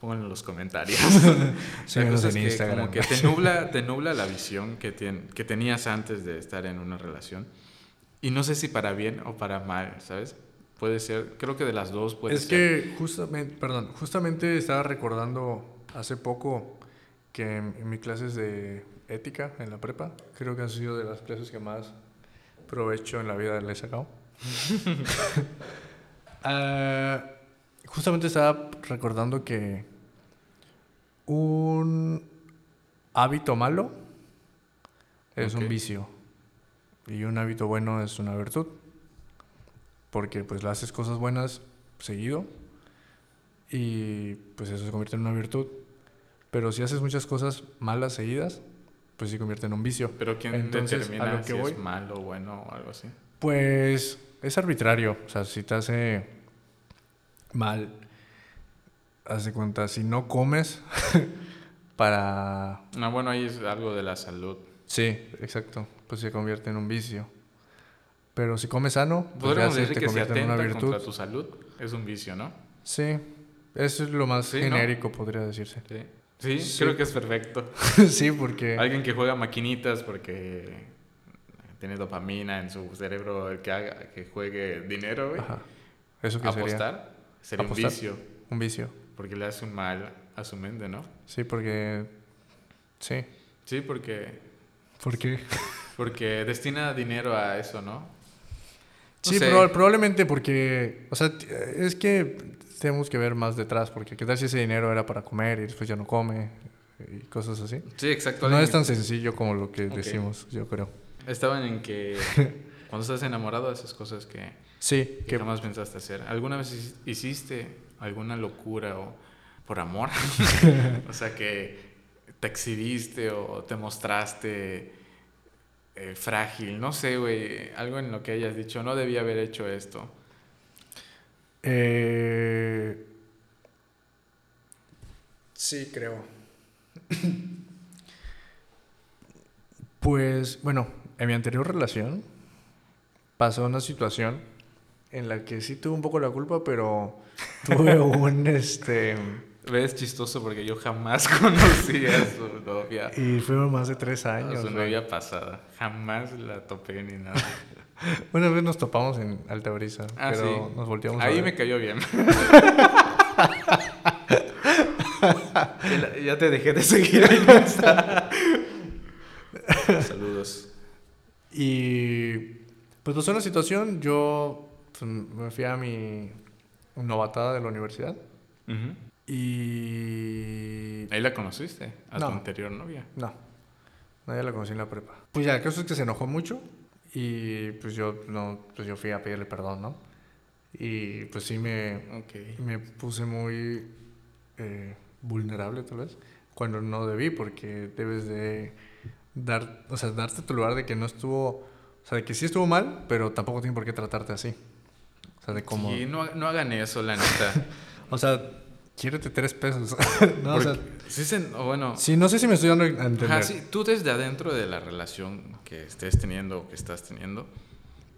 Pónganlo en los comentarios. [laughs] La Síguenos cosa es en que Instagram. como que te nubla, te nubla la visión que tenías antes de estar en una relación. Y no sé si para bien o para mal, ¿sabes? Puede ser, creo que de las dos puede Es ser. que justamente, perdón, justamente estaba recordando hace poco que en, en mis clases de ética en la prepa, creo que han sido de las clases que más provecho en la vida le he sacado. [laughs] Ah, justamente estaba recordando que un hábito malo es un vicio y un hábito bueno es una virtud porque pues le haces cosas buenas seguido y pues eso se convierte en una virtud Pero si haces muchas cosas malas seguidas, pues se convierte en un vicio. Pero ¿quién Entonces, determina a lo que si voy- es malo, bueno o algo así? Pues es arbitrario. O sea, si te hace mal, haz de cuenta, si no comes [laughs] para... No, bueno, ahí es algo de la salud. Sí, exacto. Pues se convierte en un vicio. Pero si comes sano, pues Podríamos se decir te que si convierte en una atenta virtud. contra tu salud es un vicio, ¿no? Sí, eso es lo más Sí, ¿no? genérico, podría decirse. Sí. Sí, Sí. creo que es perfecto. [laughs] sí, porque... Alguien que juega maquinitas porque tiene dopamina en su cerebro, el que haga que juegue dinero, güey. Ajá. ¿Eso sería? Apostar sería Apostar. un vicio, Un vicio. porque le hace un mal a su mente, ¿no? Sí, porque... Sí. Sí, porque ¿Por qué? porque destina dinero a eso, ¿no? No Sí, probablemente porque... O sea, es que tenemos que ver más detrás, porque qué tal si ese dinero era para comer y después ya no come y cosas así. Sí, exacto. No es tan sencillo como lo que decimos, yo creo. Estaban en que [laughs] cuando estás enamorado haces cosas que, Sí, que que jamás pensaste hacer. ¿Alguna vez hici- hiciste alguna locura o por amor? [laughs] [laughs] o sea, que te exhibiste o te mostraste eh, frágil, no sé, güey, algo en lo que hayas dicho, no debía haber hecho esto. Eh, Sí, creo. [laughs] pues, bueno, en mi anterior relación pasó una situación en la que sí tuve un poco la culpa, pero tuve [laughs] un, este... Ves chistoso porque yo jamás [laughs] conocí a su novia, Y fueron más de tres a años. su novia pasada. Jamás la topé ni nada. [laughs] Una vez nos topamos en Alta Brisa, Ah, pero sí. nos volteamos a Ahí ver. me cayó bien. [laughs] ya, te dejé de seguir. Saludos. Y pues pasó una situación, yo pues, me fui a mi novatada de la universidad y... Ahí la conociste, a No. tu anterior novia. No, nadie la conocí en la prepa. Pues ya, el caso es que se enojó mucho y pues yo, no, pues yo fui a pedirle perdón, ¿no? Y pues sí me, Ok. me puse muy eh, vulnerable tal vez, cuando no debí, porque debes de dar, o sea, darte tu lugar de que no estuvo, o sea, de que sí estuvo mal, pero tampoco tiene por qué tratarte así. O sea, de como, Sí, no, no hagan eso, la neta. [laughs] o sea, quiérete tres pesos. [laughs] no, o sea, Porque- sí se- o bueno, sí, no sé si me estoy dando a entender. Ajá, sí, tú desde adentro de la relación que estés teniendo o que estás teniendo,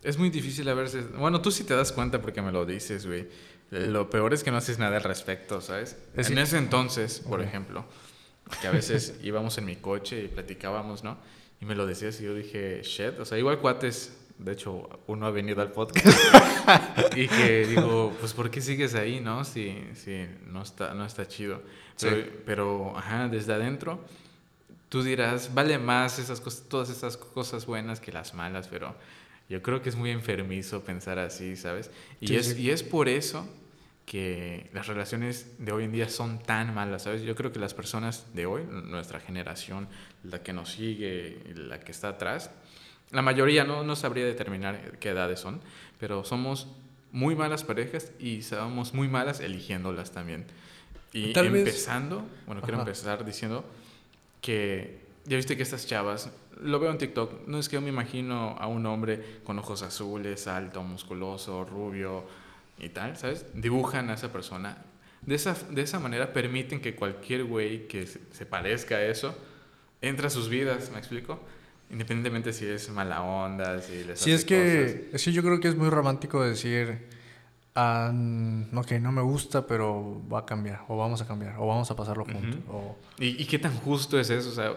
es muy difícil a veces. Bueno, tú sí te das cuenta porque me lo dices, güey. Lo peor es que no haces nada al respecto, ¿sabes? Es en ese entonces, por Ok. ejemplo, que a veces [laughs] íbamos en mi coche y platicábamos, ¿no? Y me lo decías y yo dije, shit, o sea, igual cuates. De hecho, uno ha venido al podcast [laughs] y que digo, pues ¿por qué sigues ahí, no? Si, si no está, no está chido. Pero, Sí. pero, ajá, desde adentro, tú dirás, vale más esas cosas, todas esas cosas buenas que las malas, pero yo creo que es muy enfermizo pensar así, ¿sabes? Y, Sí, es, sí. y es por eso que las relaciones de hoy en día son tan malas, ¿sabes? Yo creo que las personas de hoy, nuestra generación, la que nos sigue, la que está atrás, la mayoría no, no sabría determinar qué edades son, pero somos muy malas parejas y somos muy malas eligiéndolas también. Y Tal vez- empezando, bueno, quiero Ajá. empezar diciendo que ya viste que estas chavas, lo veo en TikTok, no es que yo me imagino a un hombre con ojos azules, alto, musculoso, rubio y tal, ¿sabes? Dibujan a esa persona. De esa, de esa manera permiten que cualquier güey que se, se parezca a eso entre a sus vidas, ¿me explico? Independientemente si es mala onda, si les Sí, hace es que, es que yo creo que es muy romántico decir, ah, mm, ok, no me gusta, pero va a cambiar, o vamos a cambiar, o vamos a pasarlo juntos. o... ¿Y, ¿Y qué tan justo es eso? O sea,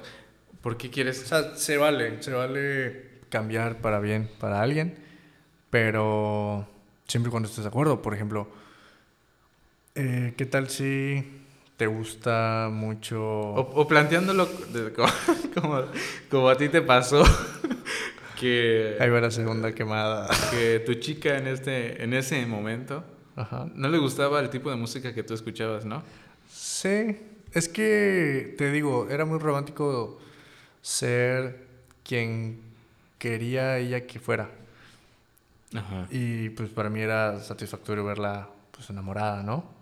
¿por qué quieres...? O sea, se vale, se vale cambiar para bien para alguien, pero siempre cuando estés de acuerdo. Por ejemplo, eh, ¿qué tal si te gusta mucho... O, o planteándolo de- [laughs] como, como, como a ti te pasó, [laughs] que, Ahí va la segunda quemada. que tu chica en, este, en ese momento Ajá. no le gustaba el tipo de música que tú escuchabas, ¿no? Sí, es que te digo, era muy romántico ser quien quería ella que fuera. Ajá. Y pues para mí era satisfactorio verla pues enamorada, ¿no?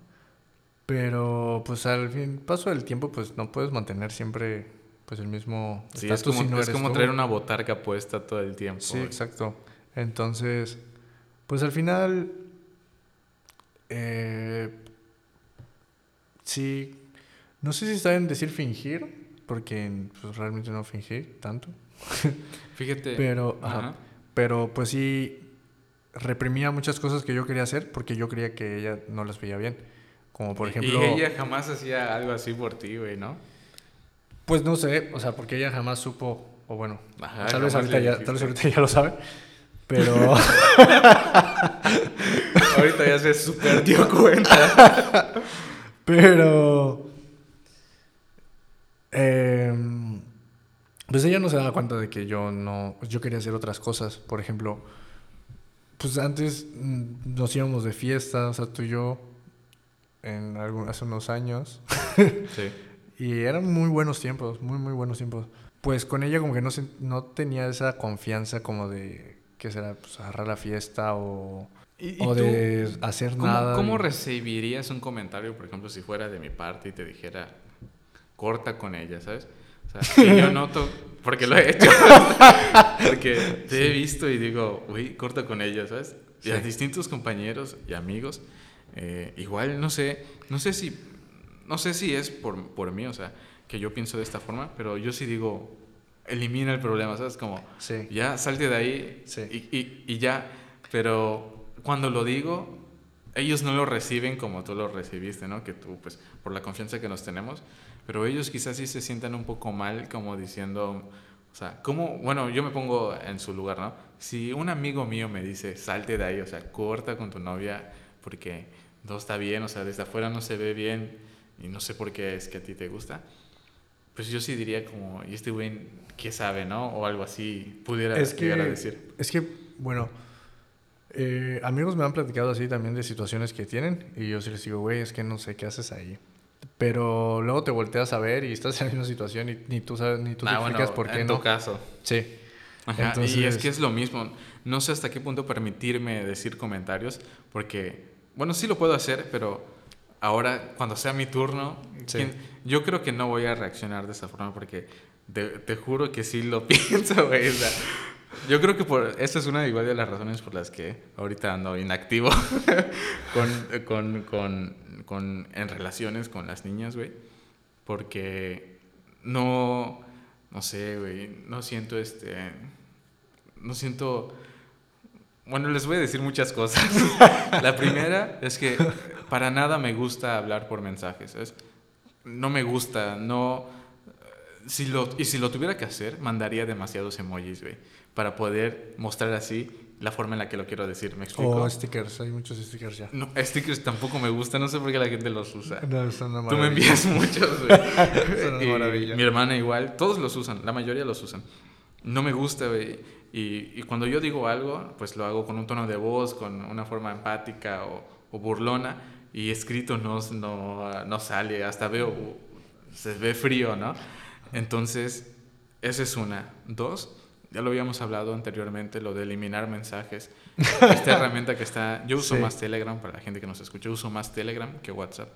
Pero pues al fin, paso del tiempo, pues no puedes mantener siempre pues el mismo Sí, es como, si no es como traer una botarga puesta todo el tiempo. Sí, güey. exacto. Entonces, pues al final, eh, sí, no sé si está bien decir fingir, porque pues realmente no fingí tanto, [laughs] Fíjate. pero, ajá, Ajá. pero pues sí reprimía muchas cosas que yo quería hacer porque yo creía que ella no las veía bien. Como por ejemplo, Y ella jamás hacía algo así por ti, güey, ¿no? pues no sé, o sea, porque ella jamás supo, o bueno, Ajá, tal, vez ahorita ya, tal vez ahorita ya lo sabe, pero... [laughs] Ahorita ya se super dio cuenta. [laughs] Pero. em, pues ella no se daba cuenta de que yo no. Yo quería hacer otras cosas. Por ejemplo, pues antes mm, nos íbamos de fiesta, o sea, tú y yo, en algún, hace unos años. [laughs] Sí. Y eran muy buenos tiempos, muy, muy buenos tiempos. Pues con ella, como que no, no tenía esa confianza, como de. ¿Qué será? Pues agarrar la fiesta o. ¿Y, y o tú, de hacer ¿cómo, nada. ¿Cómo recibirías un comentario, por ejemplo, si fuera de mi parte y te dijera, corta con ella, ¿sabes? O sea, que yo noto, porque lo he hecho, [laughs] porque te he visto y digo, uy, corta con ella, ¿sabes? Y a Sí. distintos compañeros y amigos, eh, igual no sé, no sé si, no sé si es por, por mí, o sea, que yo pienso de esta forma, pero yo sí digo, elimina el problema, ¿sabes? Como, Sí. ya salte de ahí Sí. y, y- y ya. Pero cuando lo digo, ellos no lo reciben como tú lo recibiste, ¿no? Que tú, pues, por la confianza que nos tenemos. Pero ellos quizás sí se sientan un poco mal, como diciendo, o sea, ¿cómo? Bueno, yo me pongo en su lugar, ¿no? Si un amigo mío me dice, salte de ahí, o sea, corta con tu novia porque no está bien, o sea, desde afuera no se ve bien y no sé por qué es que a ti te gusta. Pues yo sí diría como, ¿y este güey qué sabe, no? O algo así pudiera Es que, llegar a decir. es que, bueno, eh, amigos me han platicado así también de situaciones que tienen y yo sí les digo, güey, es que no sé qué haces ahí. Pero luego te volteas a ver y estás en la misma situación y ni tú sabes, ni tú te Ah, explicas por qué en no. tu caso. Sí. Ajá, y Entonces- es que es lo mismo. No sé hasta qué punto permitirme decir comentarios, porque, bueno, sí lo puedo hacer, pero ahora, cuando sea mi turno, Sí. ¿quién- yo creo que no voy a reaccionar de esa forma, porque te, te juro que sí lo [laughs] pienso, güey. o sea, yo creo que por esta es una igual de las razones por las que ahorita ando inactivo [laughs] con, con, con, con- en relaciones con las niñas, güey. Porque no, no sé, güey, no siento este, no siento, bueno, les voy a decir muchas cosas. [laughs] La primera es que para nada me gusta hablar por mensajes, ¿sabes? No me gusta, no, si lo, y si lo tuviera que hacer, mandaría demasiados emojis, güey, para poder mostrar así la forma en la que lo quiero decir, ¿me explico? O stickers, hay muchos stickers ya. No, stickers tampoco me gustan, no sé por qué la gente los usa. No, son una Tú me maravilla. envías muchos, güey. [laughs] Son una maravilla. Mi hermana igual, todos los usan, la mayoría los usan. No me gusta, güey. Y, y cuando yo digo algo, pues lo hago con un tono de voz, con una forma empática o, o burlona. Y escrito no, no, no sale, hasta veo, se ve frío, ¿no? Entonces, esa es una. Dos, ya lo habíamos hablado anteriormente, lo de eliminar mensajes. Esta [laughs] herramienta que está, yo uso Sí. más Telegram, para la gente que nos escucha, uso más Telegram que WhatsApp.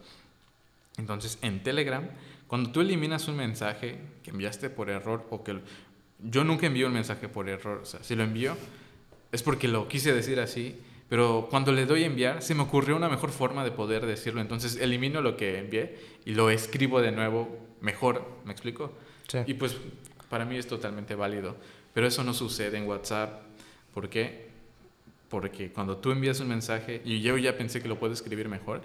Entonces, en Telegram, cuando tú eliminas un mensaje que enviaste por error o que yo nunca envío un mensaje por error, o sea, si lo envío es porque lo quise decir así, pero cuando le doy a enviar se me ocurrió una mejor forma de poder decirlo, entonces elimino lo que envié y lo escribo de nuevo mejor, ¿me explico? Sí. Y pues para mí es totalmente válido, pero eso no sucede en WhatsApp, ¿por qué? Porque cuando tú envías un mensaje y yo ya pensé que lo puedo escribir mejor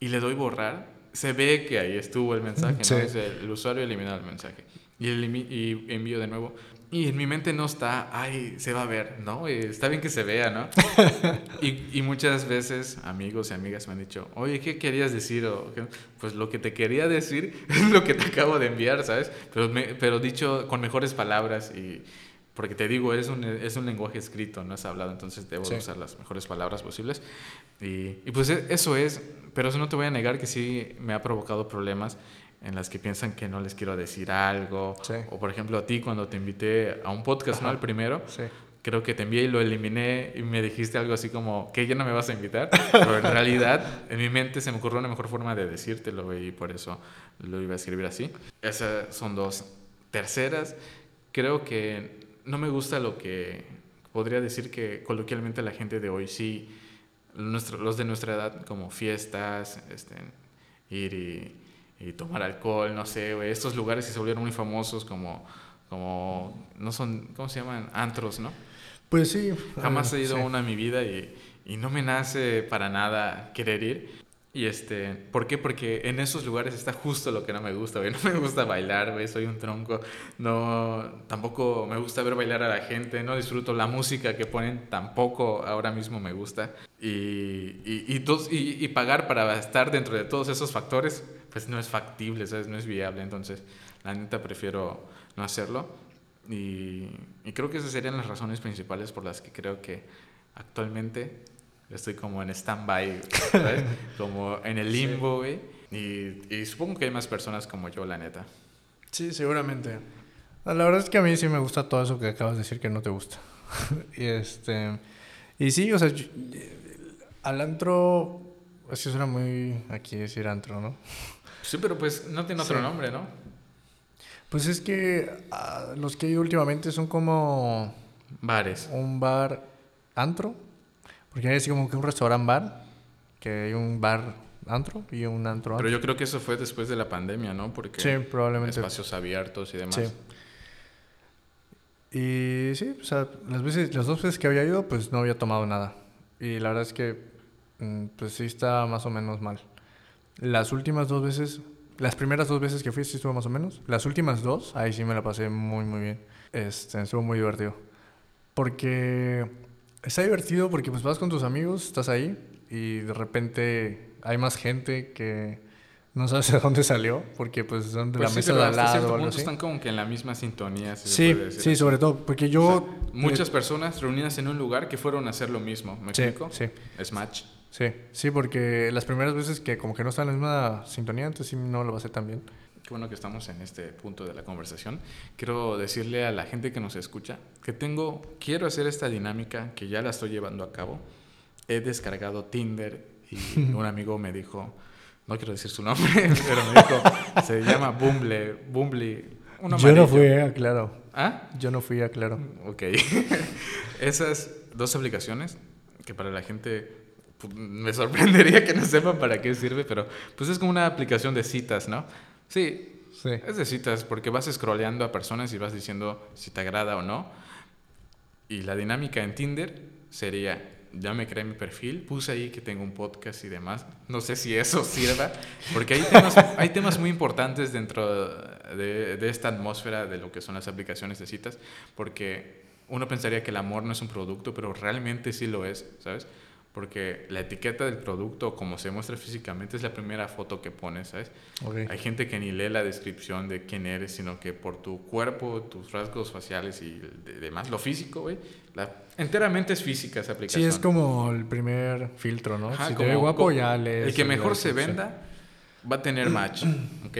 y le doy borrar, se ve que ahí estuvo el mensaje, Sí. ¿no? Dice, el usuario eliminó el mensaje. Y, y envío de nuevo. Y en mi mente no está, ay, se va a ver, ¿no? Eh, Está bien que se vea, ¿no? [laughs] y, y muchas veces amigos y amigas me han dicho, oye, ¿qué querías decir? O. Pues lo que te quería decir [laughs] es lo que te acabo de enviar, ¿sabes? Pero, me- pero dicho con mejores palabras y... Porque te digo, es un, es un lenguaje escrito, no es hablado, entonces debo Sí. usar las mejores palabras posibles. Y, y pues e- eso es, pero eso no te voy a negar que sí me ha provocado problemas en las que piensan que no les quiero decir algo. Sí. O por ejemplo a ti cuando te invité a un podcast, ¿no? Ajá. Al primero, Sí. creo que te envié y lo eliminé y me dijiste algo así como que ya no me vas a invitar, [laughs] pero en realidad en mi mente se me ocurrió una mejor forma de decírtelo y por eso lo iba a escribir así. Esas son dos. Terceras, creo que no me gusta lo que podría decir que coloquialmente la gente de hoy sí, los de nuestra edad, como fiestas, este, ir y, tomar alcohol, no sé, estos lugares que se volvieron muy famosos como, como, no son, ¿cómo se llaman? Antros, ¿no? Pues sí. Jamás he ido a una en mi vida y, y no me nace para nada querer ir. Y este, ¿por qué? Porque en esos lugares está justo lo que no me gusta, güey. [laughs] No me gusta bailar, güey, soy un tronco. No, tampoco me gusta ver bailar a la gente, no disfruto la música que ponen, tampoco ahora mismo me gusta. Y, y, y, y, pagar para estar dentro de todos esos factores, pues no es factible, ¿sabes? No es viable. Entonces, la neta prefiero no hacerlo. Y, y creo que esas serían las razones principales por las que creo que actualmente estoy como en stand-by, [laughs] como en el limbo, güey. Y, y, supongo que hay más personas como yo, la neta. Sí, seguramente. La verdad es que a mí sí me gusta todo eso que acabas de decir que no te gusta. [laughs] y este... Y sí, o sea, al antro... Es que suena muy aquí decir antro, ¿no? Sí, pero pues no tiene otro nombre, ¿no? Pues es que ah, los que hay últimamente son como... Bares. Un bar antro. Porque hay así como que un restaurante bar, que hay un bar antro y un antro Pero yo creo que eso fue después de la pandemia, ¿no? Porque sí, probablemente. espacios abiertos y demás. Sí. Y sí, o sea, las, veces, las dos veces que había ido, pues no había tomado nada. Y la verdad es que, mm, pues sí está más o menos mal. Las últimas dos veces, las primeras dos veces que fui sí estuvo más o menos. Las últimas dos, ahí sí me la pasé muy, muy bien. Este, estuvo muy divertido. Porque está divertido porque pues vas con tus amigos, estás ahí y de repente hay más gente que no sabes de dónde salió porque pues son de pues la mesa de al lado o así. están como que en la misma sintonía. sí, sí, sobre todo porque yo... muchas personas reunidas en un lugar que fueron a hacer lo mismo, ¿me sí, explico? Sí. Es match. Sí, sí, porque las primeras veces que como que no están en la misma sintonía, entonces sí no lo pasé tan bien. Qué bueno que estamos en este punto de la conversación. Quiero decirle a la gente que nos escucha que tengo, quiero hacer esta dinámica que ya la estoy llevando a cabo. He descargado Tinder y [laughs] un amigo me dijo, no quiero decir su nombre, [laughs] pero me dijo, se llama Bumble, Bumble. Yo no fui a Claro. ¿Ah? Yo no fui a Claro. Ok. [laughs] Esas dos aplicaciones, que para la gente pues, me sorprendería que no sepan para qué sirve, pero pues es como una aplicación de citas, ¿no? Sí, sí. Es de citas, porque vas scrolleando a personas y vas diciendo si te agrada o no. Y la dinámica en Tinder sería, ya me creé mi perfil, puse ahí que tengo un podcast y demás. No sé si eso sirva, porque hay temas, [laughs] hay temas muy importantes dentro de, de, esta atmósfera de lo que son las aplicaciones de citas, porque uno pensaría que el amor no es un producto, pero realmente sí lo es, ¿sabes? Porque la etiqueta del producto, como se muestra físicamente, es la primera foto que pones, ¿sabes? Hay gente que ni lee la descripción de quién eres, sino que por tu cuerpo, tus rasgos faciales y demás, lo físico, güey, enteramente es física esa aplicación. Sí, es como el primer filtro, ¿no? si te ve guapo, ya lees. El que mejor se venda va a tener match, [clears throat] ¿ok?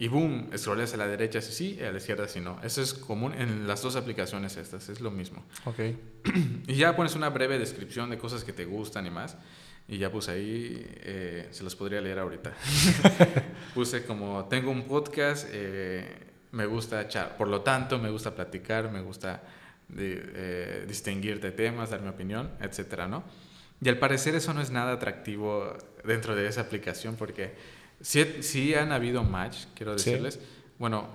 Y boom, scrolleas a la derecha si sí, a la izquierda si no. Eso es común en las dos aplicaciones estas, es lo mismo. Ok. [clears throat] y ya pones una breve descripción de cosas que te gustan y más. Y ya puse ahí, eh, se los podría leer ahorita. [laughs] puse como, tengo un podcast, eh, me gusta echar, por lo tanto, me gusta platicar, me gusta eh, distinguir de temas, dar mi opinión, etcétera, ¿no? Y al parecer eso no es nada atractivo dentro de esa aplicación porque Sí, han habido match, quiero decirles. Bueno,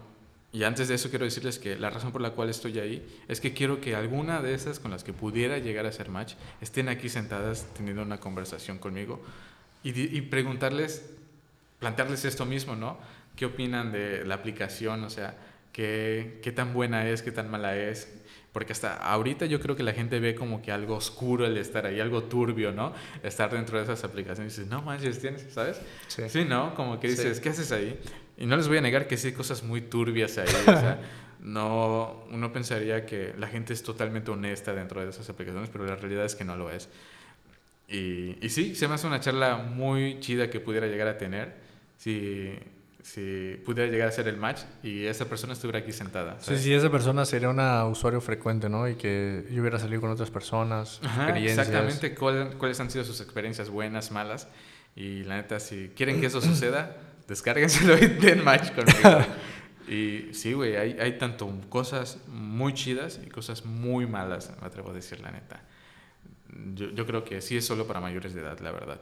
y antes de eso quiero decirles que la razón por la cual estoy ahí es que quiero que alguna de esas con las que pudiera llegar a ser match estén aquí sentadas teniendo una conversación conmigo y, y preguntarles, plantearles esto mismo, ¿no? ¿Qué opinan de la aplicación? O sea, ¿qué, qué tan buena es, qué tan mala es? Porque hasta ahorita yo creo que la gente ve como que algo oscuro el estar ahí, algo turbio, ¿no? Estar dentro de esas aplicaciones y dices, no manches, tienes, ¿sabes? Sí. sí ¿no? Como que dices, ¿qué haces ahí? Y no les voy a negar que sí hay cosas muy turbias ahí. o sea, [laughs] no, uno pensaría que la gente es totalmente honesta dentro de esas aplicaciones, pero la realidad es que no lo es. Y, y sí, se me hace una charla muy chida que pudiera llegar a tener. Si, si pudiera llegar a ser el match y esa persona estuviera aquí sentada. Sí, sí, esa persona sería una usuario frecuente, ¿no? Y que yo hubiera salido con otras personas, experiencias. Exactamente, cuáles han sido sus experiencias buenas, malas. Y la neta, si quieren que eso [clears throat] suceda, descárguenselo y [laughs] den match conmigo. y sí, güey, hay, hay tanto cosas muy chidas y cosas muy malas, me atrevo a decir la neta. Yo, yo creo que sí es solo para mayores de edad, la verdad.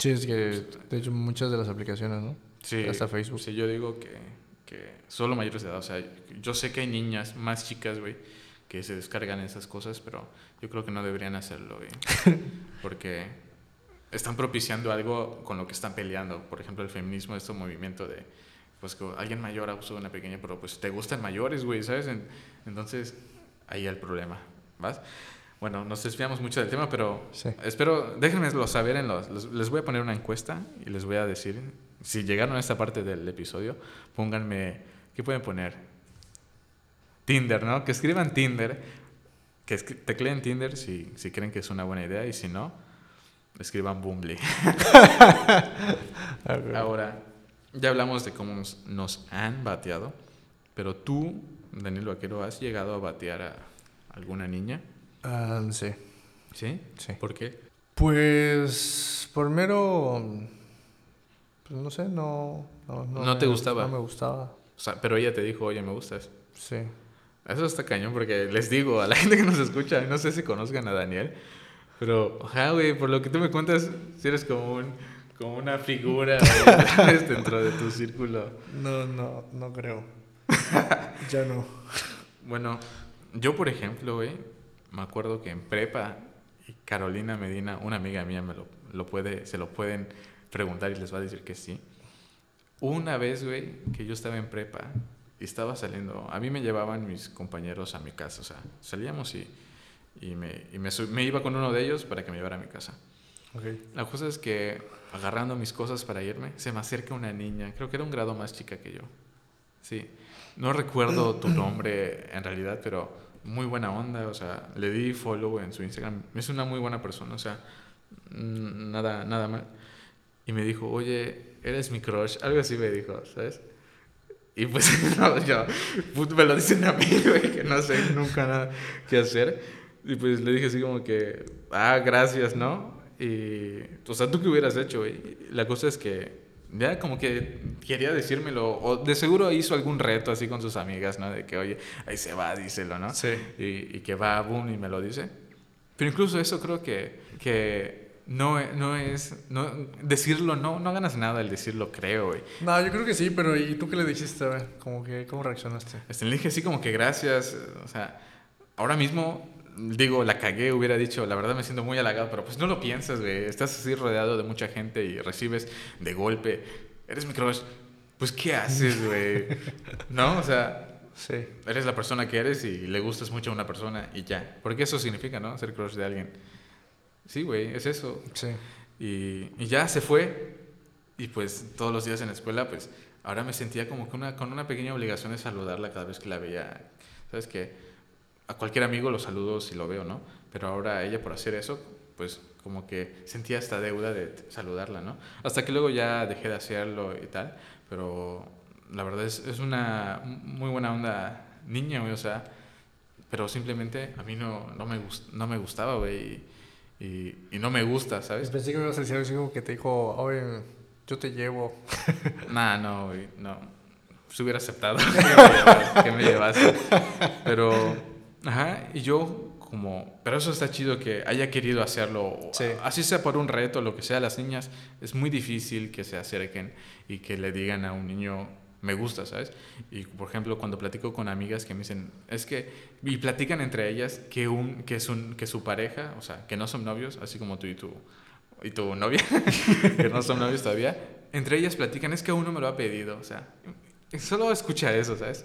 Sí, es que de hecho muchas de las aplicaciones, ¿no? Sí. Hasta Facebook. Sí, yo digo que, que solo mayores de edad. O sea, yo sé que hay niñas más chicas, güey, que se descargan esas cosas, pero yo creo que no deberían hacerlo, güey. [laughs] Porque están propiciando algo con lo que están peleando. Por ejemplo, el feminismo, este movimiento de, pues, que alguien mayor abusó de una pequeña, pero pues te gustan mayores, güey, ¿sabes? Entonces, ahí el problema, ¿vas? Bueno, nos desviamos mucho del tema, pero espero, déjenmelo saber en los, les voy a poner una encuesta y les voy a decir, si llegaron a esta parte del episodio, pónganme, ¿qué pueden poner? Tinder, ¿no? Que escriban Tinder, que tecleen Tinder si, si creen que es una buena idea y si no, escriban Bumble. [laughs] Ahora, ya hablamos de cómo nos han bateado, pero tú, Daniel Vaquero, ¿has llegado a batear a alguna niña? Ah, sí. ¿Sí? Sí. ¿Por qué? Pues por mero... No sé, no... ¿No, te gustaba? No me gustaba. O sea, pero ella te dijo, oye, me gustas. Sí. Eso está cañón porque les digo a la [laughs] gente que nos escucha, no sé si conozcan a Daniel, pero, ojalá, güey, por lo que tú me cuentas, si eres como, un, como una figura [laughs] [laughs] dentro de tu círculo. No, no, no creo. ya no. Bueno, yo, por ejemplo, güey, me acuerdo que en prepa, Carolina Medina, una amiga mía, me lo, lo puede, se lo pueden preguntar y les va a decir que sí. Una vez, güey, que yo estaba en prepa y estaba saliendo, a mí me llevaban mis compañeros a mi casa, o sea, salíamos y, y, me, y me, me, iba con uno de ellos para que me llevara a mi casa. Okay. La cosa es que agarrando mis cosas para irme, se me acerca una niña, creo que era un grado más chica que yo. Sí, no recuerdo tu [clears throat] nombre en realidad, pero muy buena onda, o sea, le di follow en su Instagram, es una muy buena persona, o sea, nada, nada mal. Y me dijo, oye, eres mi crush, algo así me dijo, ¿sabes? Y pues [laughs] no, yo, me lo dicen a mí, [laughs] güey, que no sé nunca nada qué hacer. Y pues le dije así como que, ah, gracias, ¿no? Y, o sea, ¿tú qué hubieras hecho, güey? La cosa es que ya como que quería decírmelo, o de seguro hizo algún reto así con sus amigas, ¿no? De que, oye, ahí se va, díselo, ¿no? Sí. Y, y que va, boom, y me lo dice. Pero incluso eso creo que, que no, no es, no, decirlo, no, no ganas nada el decirlo, creo, güey. No, yo creo que sí, pero ¿y tú qué le dijiste? Como que, ¿Cómo reaccionaste? Este, le dije así como que gracias, o sea, ahora mismo digo, la cagué, hubiera dicho, la verdad me siento muy halagado, pero pues no lo piensas, güey. Estás así rodeado de mucha gente y recibes de golpe, eres mi crush. Pues, ¿qué haces, güey? [laughs] ¿No? O sea, sí. eres la persona que eres y le gustas mucho a una persona y ya. Porque eso significa, ¿no? Ser crush de alguien. Sí, güey, es eso. Sí. Y, y, ya se fue. Y pues todos los días en la escuela, pues ahora me sentía como que una, con una pequeña obligación de saludarla cada vez que la veía. ¿Sabes qué? a cualquier amigo lo saludo si lo veo, ¿no? Pero ahora ella por hacer eso, pues como que sentía esta deuda de saludarla, ¿no? Hasta que luego ya dejé de hacerlo y tal, pero la verdad es, es una muy buena onda niña, güey, o sea, pero simplemente a mí no, no, me, gust, no me gustaba, güey, y, y, no me gusta, ¿sabes? Pensé que me ibas a decir algo que te dijo, oye, yo te llevo. [laughs] nah, no, güey, no. Se hubiera aceptado [laughs] que me llevase. Pero Ajá, y yo como, pero eso está chido que haya querido hacerlo, así sea por un reto, lo que sea, las niñas, es muy difícil que se acerquen y que le digan a un niño, me gusta, ¿sabes? Y por ejemplo, cuando platico con amigas que me dicen, es que, y platican entre ellas que, un, que, es un, que su pareja, o sea, que no son novios, así como tú y tu, y tu novia, [laughs] que no son novios todavía, entre ellas platican, es que uno me lo ha pedido, o sea, solo escucha eso, ¿sabes?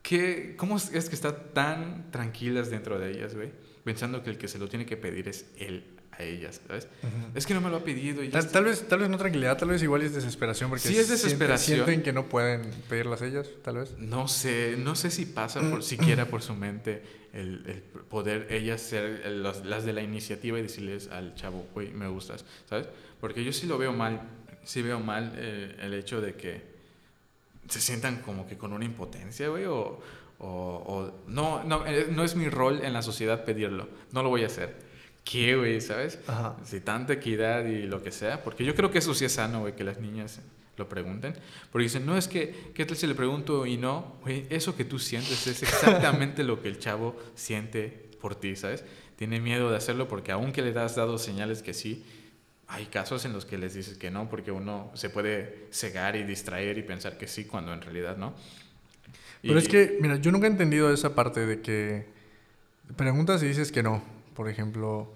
¿Qué, ¿Cómo es que están tan tranquilas dentro de ellas, güey? Pensando que el que se lo tiene que pedir es él a ellas, ¿sabes? Es que no me lo ha pedido. Y tal, vez, tal vez no tranquilidad, tal vez igual es desesperación. Porque sí, es desesperación. Sienten, que no pueden pedirlas ellas, tal vez. No sé, no sé si pasa por, siquiera por su mente el, el poder ellas ser las de la iniciativa y decirles al chavo, güey, me gustas, ¿sabes? Porque yo sí lo veo mal, sí veo mal eh, el hecho de que se sientan como que con una impotencia, güey, o, o, o no, no, eh, no es mi rol en la sociedad pedirlo, no lo voy a hacer. ¿Qué, güey, sabes? Ajá. Si tanta equidad y lo que sea, porque yo creo que eso sí es sano, güey, que las niñas lo pregunten, porque dicen, no, es que, ¿qué tal si le pregunto y no? Güey, eso que tú sientes es exactamente lo que el chavo siente por ti, ¿sabes? Tiene miedo de hacerlo porque aunque le has dado señales que sí, hay casos en los que les dices que no, porque uno se puede cegar y distraer y pensar que sí, cuando en realidad no. Pero Y- es que, mira, yo nunca he entendido esa parte de que preguntas y dices que no. Por ejemplo,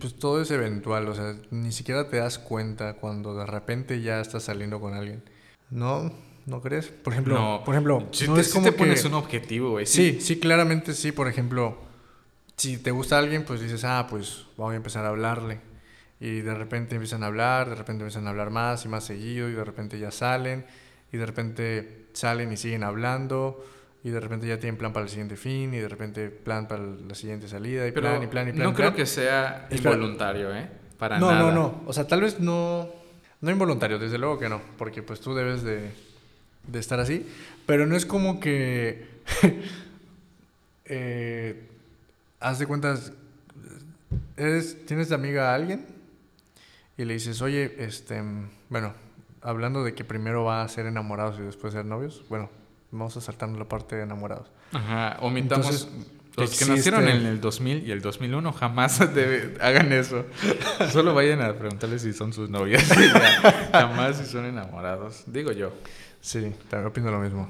pues todo es eventual, o sea, ni siquiera te das cuenta cuando de repente ya estás saliendo con alguien. ¿No? ¿No crees? Por ejemplo, no, por ejemplo, si no te, es si como que- pones un objetivo, güey. Sí, sí, claramente sí. Por ejemplo, si te gusta alguien, pues dices, ah, pues voy a empezar a hablarle. Y de repente empiezan a hablar, de repente empiezan a hablar más y más seguido, y de repente ya salen, y de repente salen y siguen hablando, y de repente ya tienen plan para el siguiente fin, y de repente plan para la siguiente salida, y Pero plan, y plan, y plan. no y creo que sea Espera. involuntario, ¿eh? Para no, nada. no, no. O sea, tal vez no, no involuntario, desde luego que no, porque pues tú debes de, de estar así, pero no es como que [laughs] eh, haz de cuentas, eres, tienes de amiga a alguien y le dices, oye, este, bueno, hablando de que primero va a ser enamorados y después ser novios, bueno, vamos a saltarnos la parte de enamorados. Ajá, omitamos. Entonces, los que existe- nacieron en el 2000 y el 2001 jamás [laughs] debe- hagan eso. [laughs] Solo vayan a preguntarles si son sus novias. [laughs] jamás si son enamorados. Digo yo. Sí, también opino lo mismo.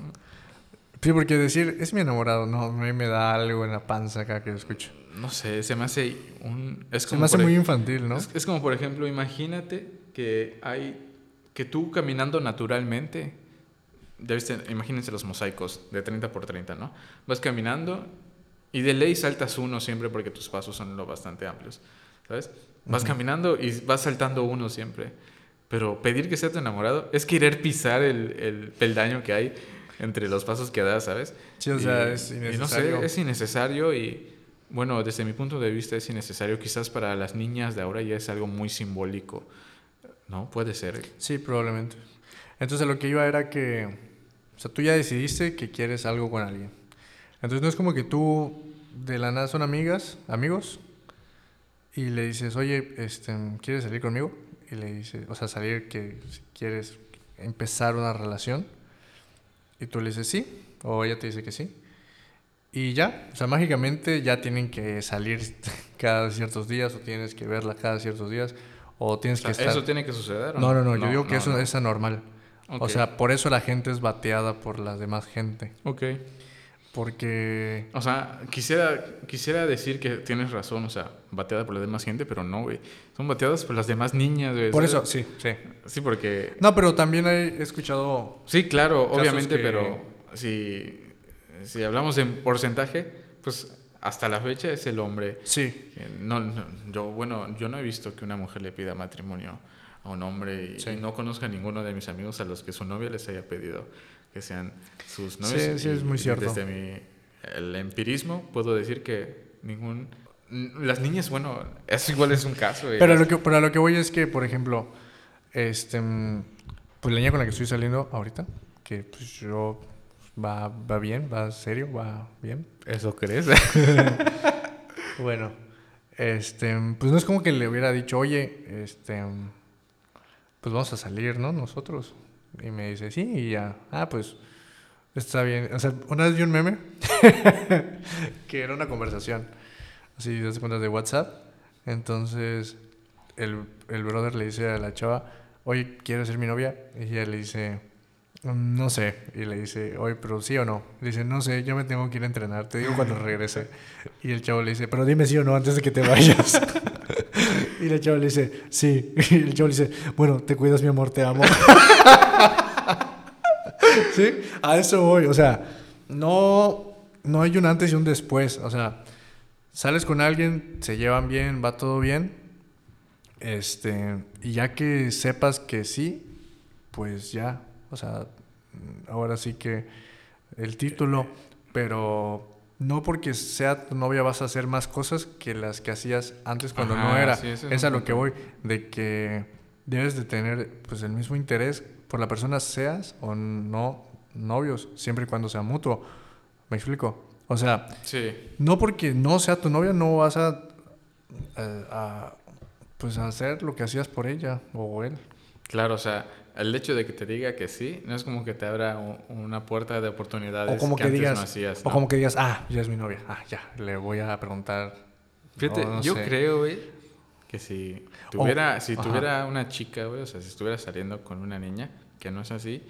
Sí, porque decir, es mi enamorado, no, a mí me da algo en la panza acá que lo escucho. No sé, se me hace un. Es Se como me hace muy infantil, ¿no? Es, es como, por ejemplo, imagínate que hay. Que tú caminando naturalmente. Debes ten- imagínense los mosaicos de 30 por 30, ¿no? Vas caminando y de ley saltas uno siempre porque tus pasos son lo bastante amplios, ¿sabes? Vas caminando y vas saltando uno siempre. Pero pedir que sea tu enamorado es querer pisar el, el peldaño que hay entre los pasos que das, ¿sabes? Sí, o sea, Y- es y no innecesario. sé, es innecesario y, bueno, desde mi punto de vista es innecesario. Quizás para las niñas de ahora ya es algo muy simbólico, ¿no? Puede ser. Sí, probablemente. Entonces lo que iba era que, o sea, tú ya decidiste que quieres algo con alguien. Entonces no es como que tú de la nada son amigas, amigos, y le dices, oye, este, ¿quieres salir conmigo? Y le dices, o sea, salir que quieres empezar una relación. Y tú le dices sí, o ella te dice que sí. Y ya, o sea, mágicamente ya tienen que salir [laughs] cada ciertos días, o tienes que verla cada ciertos días, o tienes O sea, que estar... ¿Eso tiene que suceder? o No, no, no, yo digo que no, eso no. es anormal. O sea, por eso la gente es bateada por la demás gente. Ok. Porque... O sea, quisiera, quisiera decir que tienes razón, o sea, bateada por la demás gente, pero no, güey. Son bateadas por las demás niñas, güey. Por ¿sabes? eso, sí, sí. Sí, porque... No, pero también he escuchado... Sí, claro, obviamente, que- pero si, si hablamos en porcentaje, pues hasta la fecha es el hombre. Sí, no, yo, bueno, yo no he visto que una mujer le pida matrimonio a un hombre y, Sí. y no conozco a ninguno de mis amigos a los que su novia les haya pedido que sean sus Sí, novios. sí, es Y muy cierto. Desde mi el empirismo puedo decir que ningún... Las niñas, bueno, eso igual es un caso. pero Las- lo, que, pero a lo que voy es que, por ejemplo, este, mm, pues la niña con la que estoy saliendo ahorita, que pues yo va, va bien, va serio, va bien. ¿Eso crees? [laughs] [laughs] Bueno, este, pues no es como que le hubiera dicho, oye, este, pues vamos a salir, ¿no? Nosotros. Y me dice, sí, y ya, ah, pues está bien. O sea, una vez vi un meme [laughs] que era una conversación, así, de cuentas de WhatsApp. Entonces, el, el brother le dice a la chava, oye, ¿quieres ser mi novia? Y ella le dice, "Mm, no sé. Y le dice, oye, pero sí o no. Le dice, no sé, yo me tengo que ir a entrenar, te digo cuando regrese. [laughs] Y el chavo le dice, pero dime sí o no antes de que te vayas. [laughs] y la chava le dice, sí. [laughs] Y el chavo le dice, bueno, te cuidas, mi amor, te amo. [laughs] ¿Sí? A eso voy. O sea, no, no hay un antes y un después. O sea, sales con alguien, se llevan bien, va todo bien. Este, y ya que sepas que sí, pues ya. O sea, ahora sí que el título, pero no porque sea tu novia vas a hacer más cosas que las que hacías antes cuando no era. sí, es a lo que voy, de que debes de tener pues el mismo interés por la persona seas o no novios, siempre y cuando sea mutuo. ¿Me explico? O sea, Sí. no porque no sea tu novia, no vas a, a- a, pues a hacer lo que hacías por ella o él. Claro, o sea, el hecho de que te diga que sí, no es como que te abra una puerta de oportunidades O como que, antes digas, no hacías. o ¿no? como que digas, ah, ya es mi novia, ah, ya, le voy a preguntar. Fíjate, o no yo sé. creo, güey, que si tuviera, si ajá. tuviera una chica, güey, o sea, si estuviera saliendo con una niña, que no es así,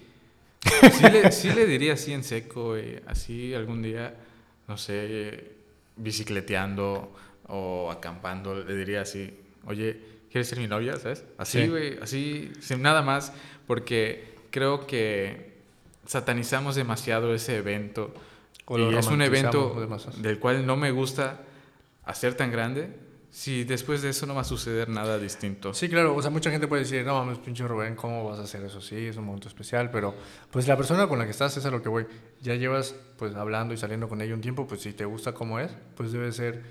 [laughs] sí le, sí le diría así en seco, güey, así algún día, no sé, bicicleteando o acampando, le diría así, oye, ¿quieres ser mi novia? ¿Sabes? Así, Sí. güey, así, sin nada más, porque creo que satanizamos demasiado ese evento. O lo y es un evento demasiado. del cual no me gusta hacer tan grande si después de eso no va a suceder nada distinto. Sí, claro, o sea, mucha gente puede decir, no mames, pinche Rubén, ¿cómo vas a hacer eso? Sí, es un momento especial, pero pues la persona con la que estás es a lo que voy. Ya llevas pues hablando y saliendo con ella un tiempo, pues si te gusta cómo es, pues debe ser,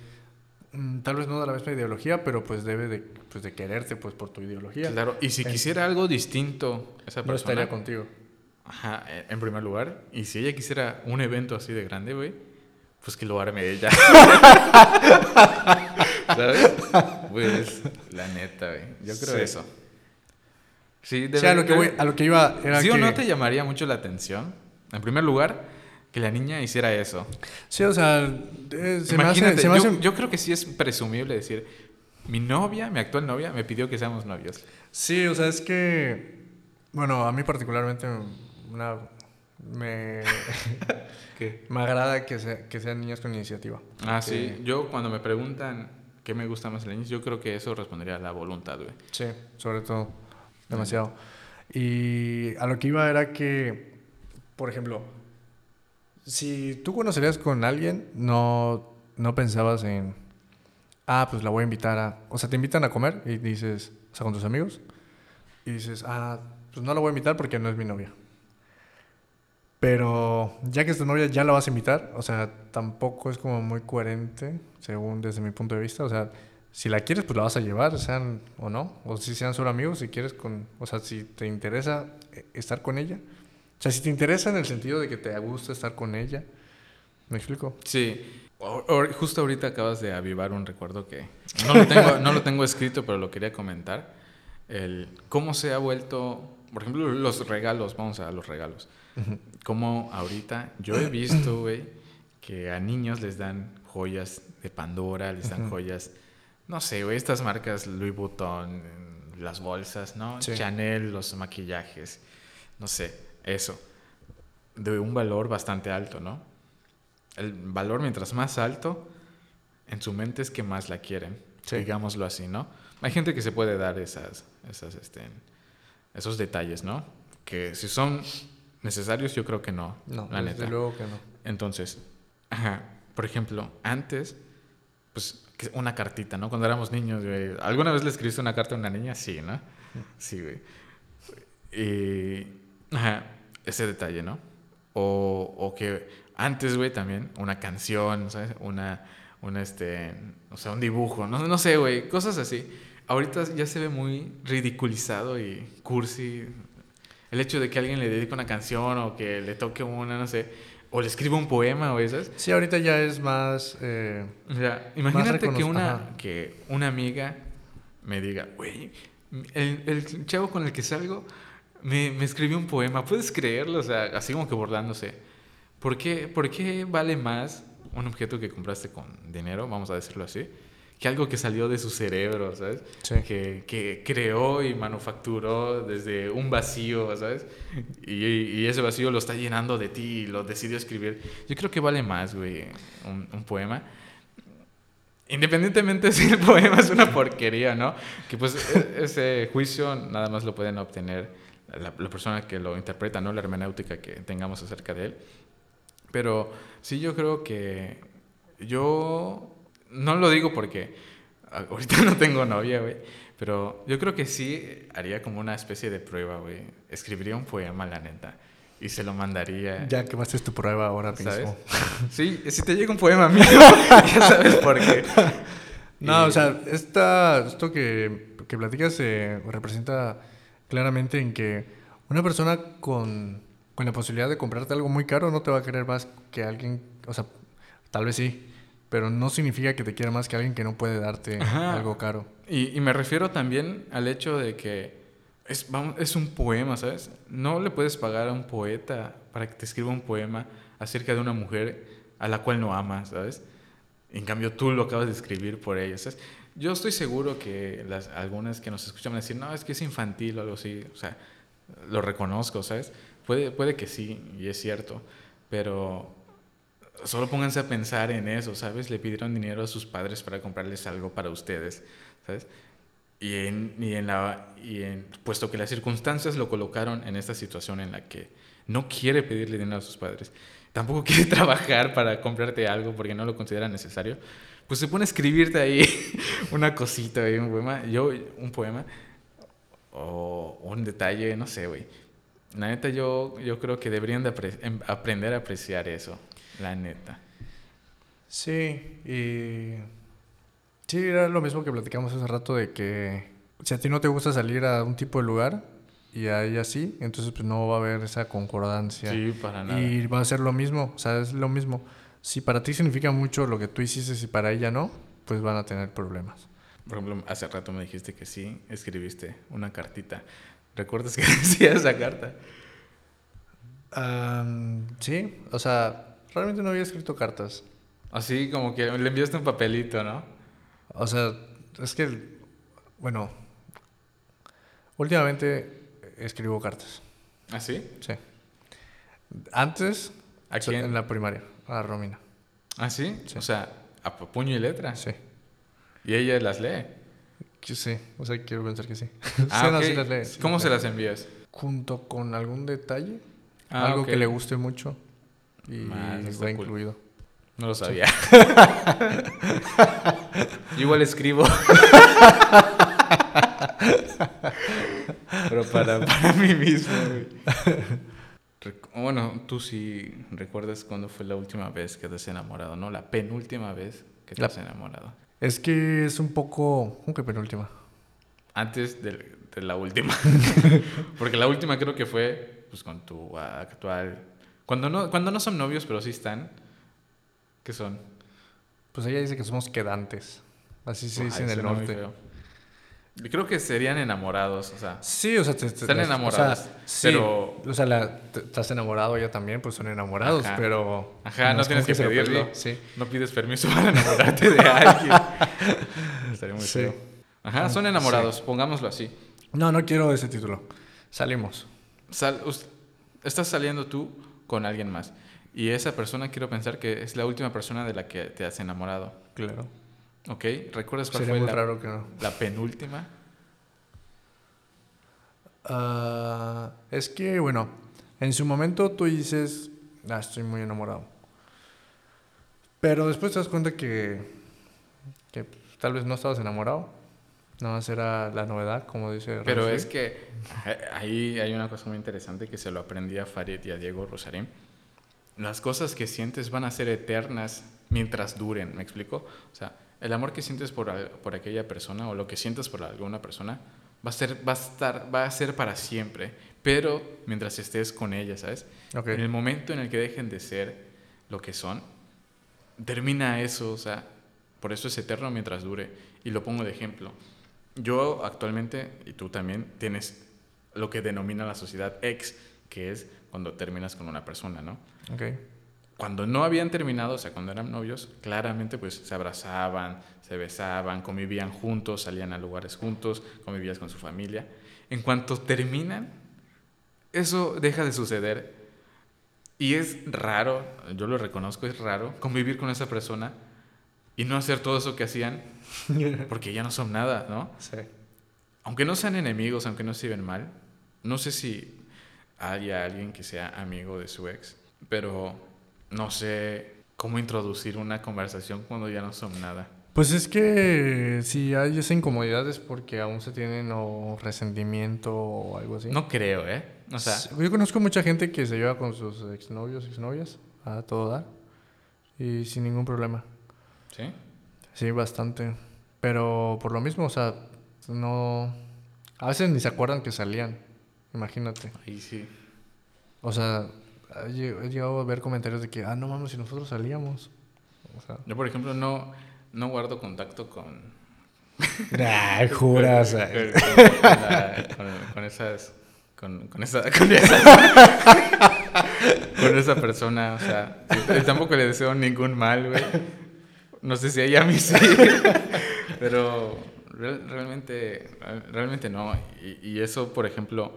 tal vez no de la misma ideología, pero pues debe de, pues, de quererte pues por tu ideología. Claro, y si quisiera algo distinto esa No persona, estaría contigo. ajá, eh, en primer lugar, y si ella quisiera un evento así de grande, güey, pues que lo arme ella. [laughs] ¿Sabes? Pues, la neta, güey. Yo creo Sí. eso. Sí, Sí, a lo que, debe- voy, a lo que iba era ¿Sí que... o no te llamaría mucho la atención? En primer lugar, que la niña hiciera eso. Sí, o sea, eh, se me hace... Imagínate, Se me yo, hace- yo creo que sí es presumible decir, mi novia, mi actual novia, me pidió que seamos novios. Sí, o sea, es que, bueno, a mí particularmente una, me, [laughs] ¿Qué? me agrada que, sea- que sean niños con iniciativa. Ah, sí. Yo cuando me preguntan qué me gusta más de la yo creo que eso respondería a la voluntad, güey. Sí, sobre todo, demasiado. Y a lo que iba era que, por ejemplo, si tú conocerías con alguien, no, no pensabas en, ah, pues la voy a invitar a, o sea, te invitan a comer y dices, o sea, con tus amigos, y dices, ah, pues no la voy a invitar porque no es mi novia. Pero ya que es tu novia, ya la vas a invitar. O sea, tampoco es como muy coherente, según desde mi punto de vista. O sea, si la quieres, pues la vas a llevar, sean o no. O si sean solo amigos, si quieres con... O sea, si te interesa eh, estar con ella. O sea, si te interesa en el sentido de que te gusta estar con ella. ¿Me explico? Sí. O- o- justo ahorita acabas de avivar un recuerdo que no lo tengo, no lo tengo escrito, pero lo quería comentar. El cómo se ha vuelto, por ejemplo, los regalos, vamos a los regalos. Como ahorita yo he visto, güey, que a niños les dan joyas de Pandora, les dan joyas, no sé, güey, estas marcas Louis Vuitton, las bolsas, ¿no? Sí. Chanel, los maquillajes, no sé, eso. De un valor bastante alto, ¿no? El valor mientras más alto, en su mente es que más la quieren, Sí. digámoslo así, ¿no? Hay gente que se puede dar esas, esas, este, esos detalles, ¿no? Que si son necesarios, yo creo que no, No, la desde neta. luego que no. Entonces, ajá, por ejemplo, antes, pues una cartita, ¿no? Cuando éramos niños, güey. ¿Alguna vez le escribiste una carta a una niña? Sí, ¿no? Sí, güey. Y, ajá, ese detalle, ¿no? O, o que antes, güey, también, una canción, ¿sabes? Una, una, este, o sea, un dibujo, no, no sé, güey, cosas así. Ahorita ya se ve muy ridiculizado y cursi el hecho de que alguien le dedique una canción o que le toque una, no sé, o le escriba un poema o esas. Sí, ahorita ya es más... eh, O sea, imagínate que una, ajá. que una amiga me diga, güey, el, el chavo con el que salgo me, me escribió un poema, ¿puedes creerlo? O sea, así como que bordándose. ¿Por qué, ¿Por qué vale más un objeto que compraste con dinero, vamos a decirlo así, que algo que salió de su cerebro, ¿sabes? Sí. Que, que creó y manufacturó desde un vacío, ¿sabes? Y, y ese vacío lo está llenando de ti y lo decidió escribir. Yo creo que vale más, güey, un, un poema. Independientemente [laughs] si el poema es una porquería, ¿no? Que pues e- ese juicio nada más lo pueden obtener la, la persona que lo interpreta, ¿no? La hermenéutica que tengamos acerca de él. Pero sí yo creo que yo no lo digo porque ahorita [laughs] no tengo novia, güey, pero yo creo que sí haría como una especie de prueba, güey. Escribiría un poema, la neta, y se lo mandaría. Ya quemaste tu prueba ahora ¿Sabes? mismo. [laughs] Sí, si te llega un poema mío, [laughs] ya sabes por qué. No, Y- o sea, esta, esto que, que platicas eh, representa claramente en que una persona con con la posibilidad de comprarte algo muy caro, no te va a querer más que alguien, o sea, tal vez sí, pero no significa que te quiera más que alguien que no puede darte Ajá. algo caro. Y, y me refiero también al hecho de que es, vamos, es un poema, ¿sabes? No le puedes pagar a un poeta para que te escriba un poema acerca de una mujer a la cual no amas, ¿sabes? En cambio, tú lo acabas de escribir por ella, ¿sabes? Yo estoy seguro que las, algunas que nos escuchan van a decir, no, es que es infantil o algo así, o sea, lo reconozco, ¿sabes? Puede, puede que sí, y es cierto, pero solo pónganse a pensar en eso, ¿sabes? Le pidieron dinero a sus padres para comprarles algo para ustedes, ¿sabes? Y en, y en la, y en, puesto que las circunstancias lo colocaron en esta situación en la que no quiere pedirle dinero a sus padres, tampoco [laughs] quiere trabajar para comprarte algo porque no lo considera necesario, pues se pone a escribirte ahí [laughs] una cosita, ahí, un poema, yo, un poema, o un detalle, no sé, güey. La neta, yo, yo creo que deberían de apre- em- aprender a apreciar eso, la neta. Sí, y sí, era lo mismo que platicamos hace rato de que si a ti no te gusta salir a un tipo de lugar y a ella sí, entonces pues no va a haber esa concordancia. Sí, para nada. Y va a ser lo mismo, o sea, es lo mismo. Si para ti significa mucho lo que tú hiciste y para ella no, pues van a tener problemas. Por ejemplo, hace rato me dijiste que sí, escribiste una cartita. ¿Recuerdas [laughs] que decía esa carta? Am, sí, o sea, realmente no había escrito cartas. Así como que le enviaste un papelito, ¿no? O sea, es que, bueno, últimamente escribo cartas. ¿Así? Sí. Antes, ¿A so- quién? en la primaria, a Romina. ¿Así? Sí. O sea, a pu- puño y letra. Sí. Y ella las lee. Que sí, o sea, quiero pensar que sí. [laughs] Ah, Sí, no, ok. sí las lee, sí ¿Cómo las se las envías? Junto con algún detalle, Ah, algo que le guste mucho y Ah, está cool. incluido. No lo sabía. [laughs] Yo igual escribo. [laughs] Pero para, para mí mismo, güey. Bueno, tú sí recuerdas cuándo fue la última vez que te has enamorado, ¿no? La penúltima vez que te La- has enamorado. Es que es un poco, ¿cómo que penúltima? Antes de, de la última. [laughs] Porque la última creo que fue pues con tu actual. Cuando no, cuando no son novios, pero sí están. ¿Qué son? Pues ella dice que somos quedantes. Así se dice en el norte. Creo que serían enamorados, o sea. Sí, o sea, te, te- Están o sea, enamorados, sí, pero- O sea, la- te- estás enamorado, ella también, pues son enamorados, Ajá. pero... Ajá, no, es tienes que pedirlo. Sí. No pides permiso [laughs] para enamorarte de alguien. [laughs] Estaría muy Sí. feo. Ajá, son enamorados, pongámoslo así. No, no quiero ese título. Salimos. Sal- us- estás saliendo tú con alguien más. Y esa persona quiero pensar que es la última persona de la que te has enamorado. Claro. ¿Ok? ¿Recuerdas cuál Sería fue muy la, raro que no. la penúltima? Ah, es que, bueno, en su momento tú dices, ah, estoy muy enamorado. Pero después te das cuenta que, que tal vez no estabas enamorado. Nada más era la novedad, como dice Pero es que ajá, ahí hay una cosa muy interesante que se lo aprendí a Farid y a Diego Rosarín. Las cosas que sientes van a ser eternas mientras duren, ¿me explico? O sea, el amor que sientes por, por aquella persona o lo que sientes por alguna persona va a ser, va a estar, va a ser para siempre, pero mientras estés con ella, ¿sabes? En el momento en el que dejen de ser lo que son, termina eso, o sea, por eso es eterno mientras dure. Y lo pongo de ejemplo. Yo actualmente, y tú también, tienes lo que denomina la sociedad ex, que es cuando terminas con una persona, ¿no? Ok. Cuando no habían terminado, o sea, cuando eran novios, claramente pues se abrazaban, se besaban, convivían juntos, salían a lugares juntos, convivías con su familia. En cuanto terminan, eso deja de suceder. Y es raro, yo lo reconozco, es raro convivir con esa persona y no hacer todo eso que hacían [laughs] porque ya no son nada, ¿no? Sí. Aunque no sean enemigos, aunque no se lleven mal, no sé si haya alguien que sea amigo de su ex, pero no sé cómo introducir una conversación cuando ya no son nada. Pues es que si hay esa incomodidad es porque aún se tienen o resentimiento o algo así. No creo, ¿eh? O sea, yo conozco mucha gente que se lleva con sus exnovios, exnovias, a todo dar, y sin ningún problema. ¿sí? Sí, bastante. Pero por lo mismo, o sea, no... A veces ni se acuerdan que salían, imagínate. Ahí sí. O sea, he lle- he llegado a ver comentarios de que, ah, no mames, si nosotros salíamos. O sea, Yo, por ejemplo, no, no guardo contacto con... [laughs] [laughs] Ay, juras. Con, con- la- con- con esas... Con, esa... [laughs] Con esa, con esa persona, o sea, y tampoco le deseo ningún mal, güey. No sé si ella a mí sí, pero real- realmente, realmente no. Y, y eso, por ejemplo,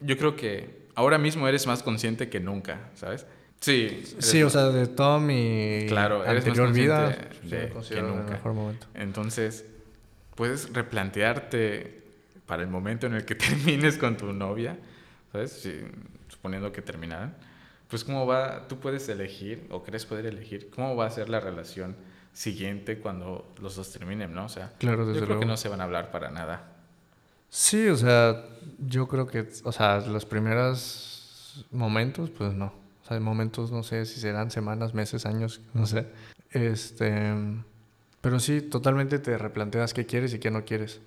yo creo que ahora mismo eres más consciente que nunca, ¿sabes? Sí. Sí, o sea, de toda mi Claro, eres más anterior vida, de que el nunca. mejor momento. Entonces, puedes replantearte para el momento en el que [laughs] termines con tu novia, ¿sabes? Si- suponiendo que terminaran, pues cómo va, tú puedes elegir, o crees poder elegir, cómo va a ser la relación siguiente cuando los dos terminen, ¿no? O sea, Claro, yo desde creo luego. que no se van a hablar para nada. Sí, o sea, yo creo que, o sea, los primeros momentos, pues no. O sea, momentos, no sé si serán semanas, meses, años, no sé. Este, pero sí, totalmente te replanteas qué quieres y qué no quieres.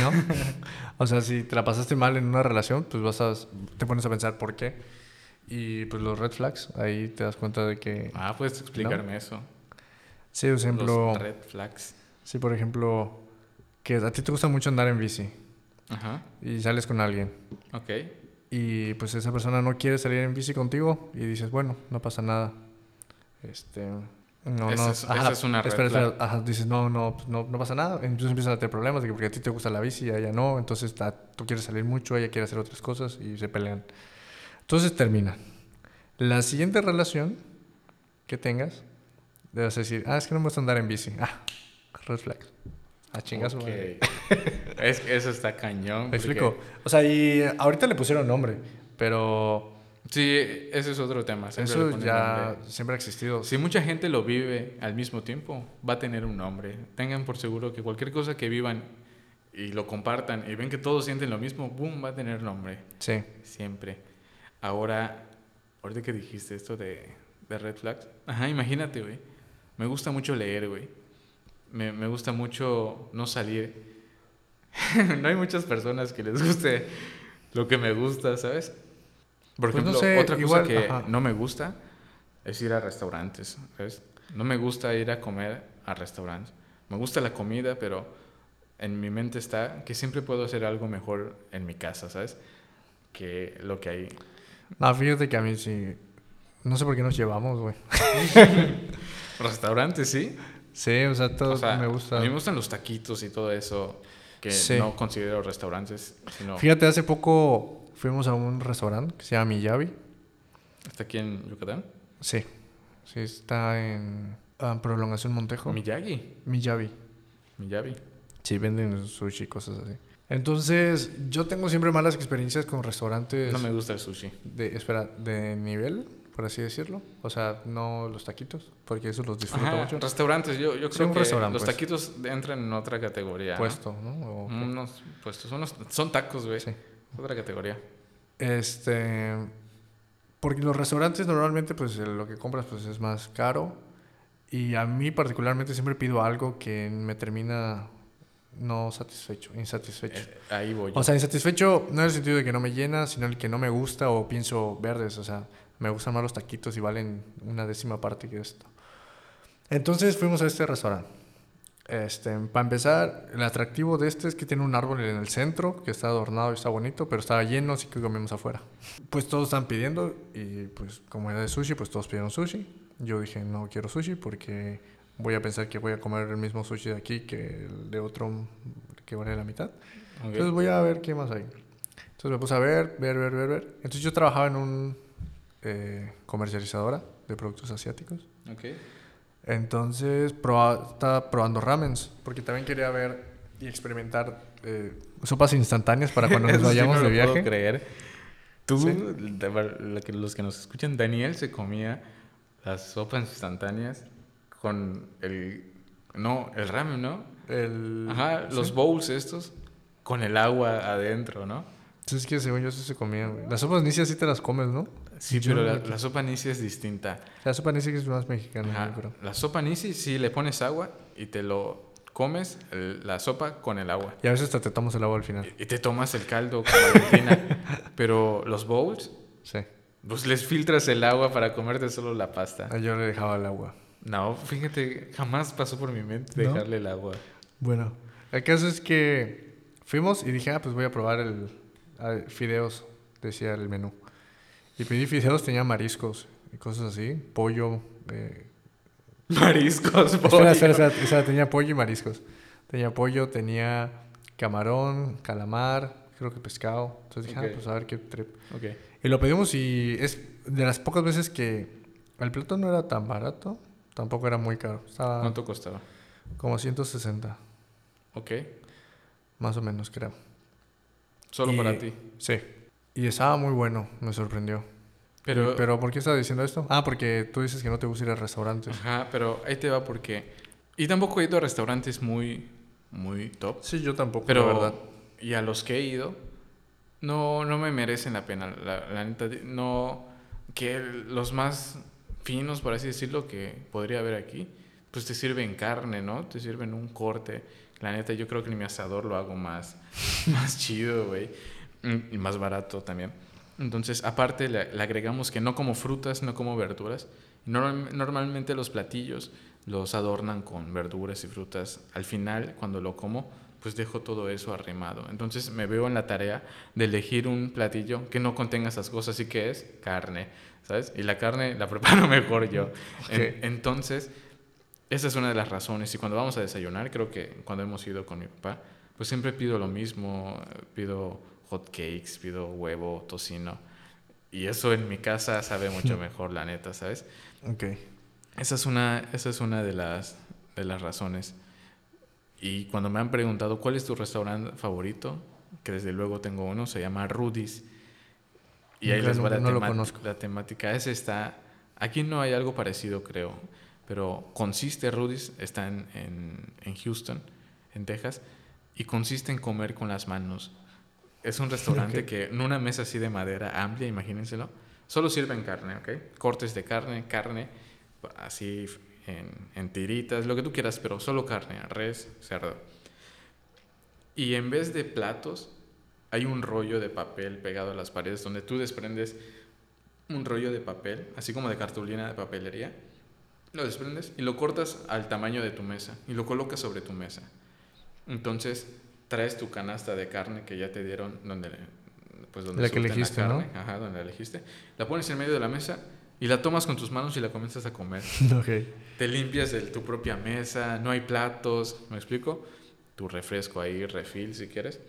¿No? [laughs] o sea, si te la pasaste mal en una relación, pues vas a, te pones a pensar por qué. Y pues los red flags, ahí te das cuenta de que... Ah, puedes explicarme eso. Sí, por ejemplo, Los red flags. sí, por ejemplo, que a ti te gusta mucho andar en bici Ajá, y sales con alguien. ok. y pues esa persona no quiere salir en bici contigo y dices, bueno, no pasa nada. Este, no, Esa no, es- esa es una red espera, espera, ajá, dices, no, no, pues, no, no pasa nada. Entonces empiezan a tener problemas de que porque a ti te gusta la bici y a ella no, entonces ta- tú quieres salir mucho, ella quiere hacer otras cosas y se pelean. Entonces terminan. La siguiente relación que tengas, debes decir, ah, es que no me gusta andar en bici. Ah, red flag. A chingas Ok. [laughs] es eso está cañón. Me porque- explico. O sea, y ahorita le pusieron nombre, pero Sí, ese es otro tema. siempre Eso ya nombre. siempre ha existido. Si mucha gente lo vive al mismo tiempo, va a tener un nombre. Tengan por seguro que cualquier cosa que vivan y lo compartan y ven que todos sienten lo mismo, boom, va a tener nombre. Sí. Siempre. Ahora, ahorita que dijiste esto de, de red flags, ajá, imagínate, güey. Me gusta mucho leer, güey. Me, me gusta mucho no salir. [laughs] no hay muchas personas que les guste lo que me gusta, ¿sabes? Por Pues no ejemplo, sé, otra igual, cosa que ajá. no me gusta es ir a restaurantes, ¿sabes? No me gusta ir a comer a restaurantes. Me gusta la comida, pero en mi mente está que siempre puedo hacer algo mejor en mi casa, ¿sabes? Que lo que hay. No, fíjate que a mí sí. No sé por qué nos llevamos, güey. [laughs] Restaurantes, sí. Sí, o sea, todo O sea, me gusta. A mí me gustan los taquitos y todo eso, que Sí. no considero restaurantes, sino Fíjate, hace poco fuimos a un restaurante que se llama Miyabi. está aquí en Yucatán. Sí. Sí, está en ah, Prolongación Montejo. Miyagi. Miyabi. Miyabi. Sí, venden sushi y cosas así. Entonces, yo tengo siempre malas experiencias con restaurantes No me gusta el sushi. de, espera, de nivel, por así decirlo. O sea, no los taquitos, porque eso los disfruto Ajá, mucho. restaurantes, yo, yo Sí, creo un que restaurante, los pues. taquitos entran en otra categoría. ¿no? Puesto, ¿no? O- Unos puestos, son, los- son tacos, güey. Sí. Otra categoría. Este, porque los restaurantes normalmente pues lo que compras pues es más caro y a mí particularmente siempre pido algo que me termina no satisfecho, insatisfecho. Eh, ahí voy yo. O sea, insatisfecho no en el sentido de que no me llena, sino el que no me gusta o pienso verdes, o sea, me gustan más los taquitos y valen una décima parte que esto. Entonces fuimos a este restaurante. Este, para empezar, el atractivo de este es que tiene un árbol en el centro que está adornado y está bonito, pero estaba lleno, así que comimos afuera. Pues todos están pidiendo y pues como era de sushi, pues todos pidieron sushi. Yo dije, no quiero sushi porque voy a pensar que voy a comer el mismo sushi de aquí que el de otro que vale la mitad. Ok. Entonces voy a ver qué más hay. Entonces me puse a ver, ver, ver, ver, ver. Entonces yo trabajaba en un eh, comercializadora de productos asiáticos. Ok. Entonces proba- estaba probando ramens, porque también quería ver y experimentar eh, sopas instantáneas para cuando [laughs] nos Eso sí vayamos no de lo puedo viaje. creer. Tú, Sí. los que nos escuchan, Daniel se comía las sopas instantáneas con el... No, el ramen, ¿no? El, Ajá, sí. los bowls estos con el agua adentro, ¿no? Es que según yo eso se comía, güey. Las sopas nicias sí te las comes, ¿no? Sí, pero la, sopa nisi es distinta. La sopa nisia es más mexicana, Ajá, yo creo. La sopa nisi, sí, le pones agua y te lo comes, el- la sopa con el agua. Y a veces hasta te tomas el agua al final. Y te tomas el caldo con Valentina. [laughs] pero los bowls, Sí. Pues les filtras el agua para comerte solo la pasta. Ah, Yo le dejaba el agua. No, fíjate, jamás pasó por mi mente ¿No? dejarle el agua. Bueno, el caso es que fuimos y dije, ah, pues voy a probar el ah, fideos, decía el menú. Y pedí fideos, tenía mariscos y cosas así, pollo. eh, Mariscos, pollo. espera, espera, espera, tenía pollo y mariscos. Tenía pollo, tenía camarón, calamar, creo que pescado. Entonces dije, ah, pues a ver qué trip. Y lo pedimos y es de las pocas veces que el plato no era tan barato, tampoco era muy caro. Estaba ¿Cuánto costaba? como 160, Ok. más o menos, creo. Solo Y- para ti. Sí. Y estaba muy bueno, me sorprendió. Pero, Pero ¿por qué estás diciendo esto? Ah, porque tú dices que no te gusta ir a restaurantes. Ajá, pero ahí te va porque... Y tampoco he ido a restaurantes muy, muy top. Sí, yo tampoco, Pero, la verdad. y a los que he ido, no, no me merecen la pena. La, la neta, no... Que los más finos, por así decirlo, que podría haber aquí, pues te sirven carne, ¿no? Te sirven un corte. La neta, yo creo que en mi asador lo hago más, [laughs] más chido, güey. Mm, Y más barato también. Entonces, aparte, le, le agregamos que no como frutas, no como verduras. Norm- normalmente los platillos los adornan con verduras y frutas. Al final, cuando lo como, pues dejo todo eso arrimado. Entonces, me veo en la tarea de elegir un platillo que no contenga esas cosas. ¿Y que es? Carne, ¿sabes? Y la carne la [laughs] preparo mejor yo. En- entonces, esa es una de las razones. Y cuando vamos a desayunar, creo que cuando hemos ido con mi papá, pues siempre pido lo mismo. eh, Pido hot cakes, pido huevo, tocino. Y eso en mi casa sabe mucho [laughs] mejor, la neta, ¿sabes? Ok. Esa es una, esa es una de, las, de las razones. Y cuando me han preguntado cuál es tu restaurante favorito, que desde luego tengo uno, se llama Rudy's. Y ahí Nunca- les va la, no lo conozco. la temática. Ese está. Aquí no hay algo parecido, creo. Pero consiste, Rudy's está en, en, en Houston, en Texas, y consiste en comer con las manos. Es un restaurante que en una mesa así de madera amplia, imagínenselo, solo sirven carne, ¿ok? Cortes de carne, carne, así en, en tiritas, lo que tú quieras, pero solo carne, res, cerdo. Y en vez de platos, hay un rollo de papel pegado a las paredes donde tú desprendes un rollo de papel, así como de cartulina de papelería. Lo desprendes y lo cortas al tamaño de tu mesa y lo colocas sobre tu mesa. Entonces traes tu canasta de carne que ya te dieron donde pues donde La que elegiste, ¿no? carne, ajá, donde la elegiste. La pones en medio de la mesa y la tomas con tus manos y la comienzas a comer. [laughs] Ok. Te limpias de tu propia mesa, no hay platos, ¿me explico? Tu refresco ahí, refil si quieres.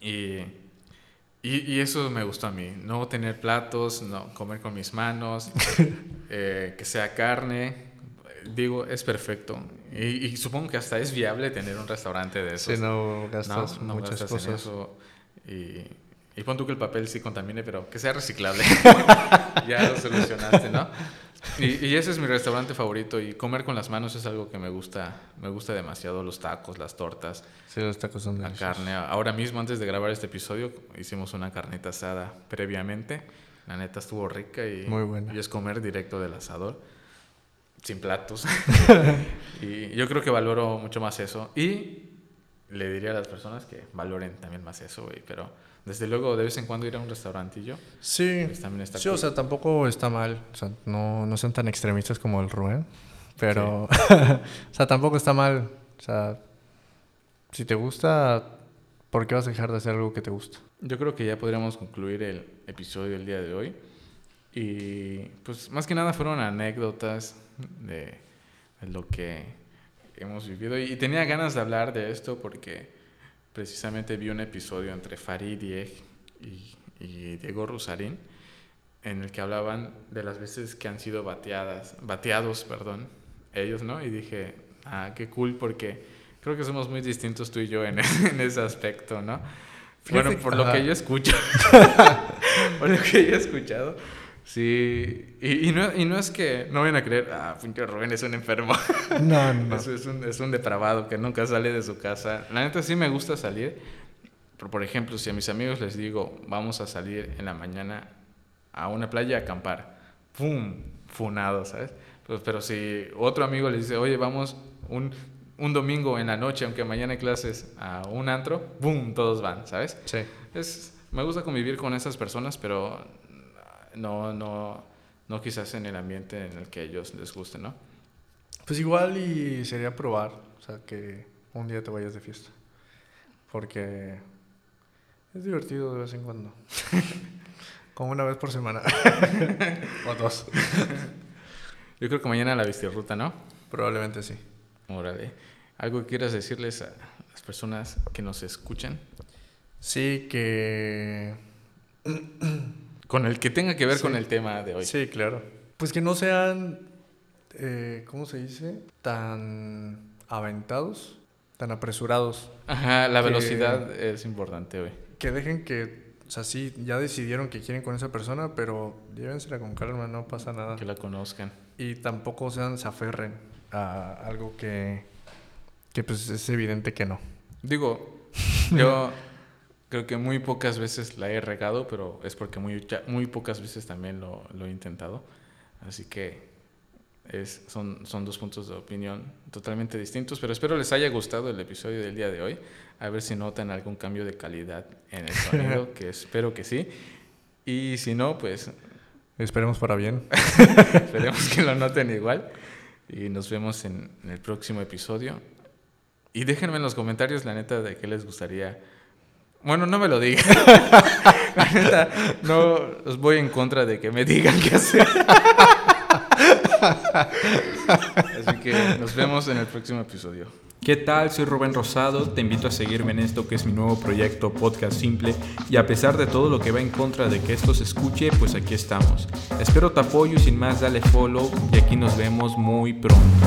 Y, y, y eso me gustó a mí, no tener platos, no comer con mis manos, [laughs] eh, que sea carne, digo, es perfecto. Y, y supongo que hasta es viable tener un restaurante de esos. Si no gastas No, no muchas gastas en cosas. eso. Y, y pon tú que el papel sí contamine, pero que sea reciclable. [laughs] ya lo solucionaste, ¿no? Y, y ese es mi restaurante favorito y comer con las manos es algo que me gusta, me gusta demasiado, los tacos, las tortas, Sí, los tacos son la deliciosos. carne. Ahora mismo, antes de grabar este episodio, hicimos una carnita asada previamente. La neta estuvo rica y, Muy buena. y es comer directo del asador, sin platos. [laughs] y yo creo que valoro mucho más eso. Y le diría a las personas que valoren también más eso, güey. Pero desde luego, de vez en cuando ir a un restaurantillo, Sí, pues también está sí, o cool. sea, tampoco está mal. O sea, no, no son tan extremistas como el Rubén. Pero, [laughs] o sea, tampoco está mal. O sea, si te gusta, ¿por qué vas a dejar de hacer algo que te gusta? Yo creo que ya podríamos concluir el episodio del día de hoy. Y pues más que nada fueron anécdotas de, de lo que hemos vivido. Y tenía ganas de hablar de esto porque precisamente vi un episodio entre Farid y, y Diego Rosarín en el que hablaban de las veces que han sido bateadas, bateados, perdón, ellos, ¿no? Y dije, ah, qué cool porque creo que somos muy distintos tú y yo en, [laughs] en ese aspecto, ¿no? Fíjate Bueno, que- por lo que yo escucho. [laughs] por lo que yo he escuchado. Sí. Y, y no, y no es que no vayan a creer, ah, pinche Rubén es un enfermo. No, no. Es, [laughs] es un, es un depravado que nunca sale de su casa. La neta sí me gusta salir. Pero, por ejemplo, si a mis amigos les digo, vamos a salir en la mañana a una playa a acampar. ¡Pum! Funado, ¿sabes? Pues, pero si otro amigo les dice, oye, vamos un, un domingo en la noche, aunque mañana hay clases, a un antro, ¡pum! Todos van, ¿sabes? Sí. Es, me gusta convivir con esas personas, pero no, no, no quizás en el ambiente en el que ellos les guste, ¿no? Pues igual y sería probar, o sea, que un día te vayas de fiesta. Porque es divertido de vez en cuando. [laughs] Como una vez por semana. [laughs] o dos. Yo creo que mañana la ruta, ¿no? Probablemente sí. Órale. ¿Algo que quieras decirles a las personas que nos escuchan? Sí, que... [clears throat] con el que tenga que ver con el tema de hoy. Sí, claro. Pues que no sean, eh, ¿cómo se dice? Tan aventados, tan apresurados. Ajá, la velocidad es importante hoy. Que dejen que, o sea, sí, ya decidieron que quieren con esa persona, pero llévensela con calma, no pasa nada. Que la conozcan. Y tampoco sean, se aferren a algo que, que pues es evidente que no. Digo, yo [laughs] creo que muy pocas veces la he regado, pero es porque muy, muy pocas veces también lo, lo he intentado. Así que es, son, son dos puntos de opinión totalmente distintos, pero espero les haya gustado el episodio del día de hoy. A ver si notan algún cambio de calidad en el sonido, [laughs] que espero que sí. Y si no, pues... Esperemos para bien. [laughs] Esperemos que lo noten igual. Y nos vemos en, el próximo episodio. Y déjenme en los comentarios la neta de qué les gustaría. Bueno, no me lo digan. [laughs] la neta, no os voy en contra de que me digan qué hacer. Así que nos vemos en el próximo episodio. ¿Qué tal? Soy Rubén Rosado, te invito a seguirme en esto que es mi nuevo proyecto Podcast Simple y a pesar de todo lo que va en contra de que esto se escuche, pues aquí estamos. Espero tu apoyo y sin más dale follow y aquí nos vemos muy pronto.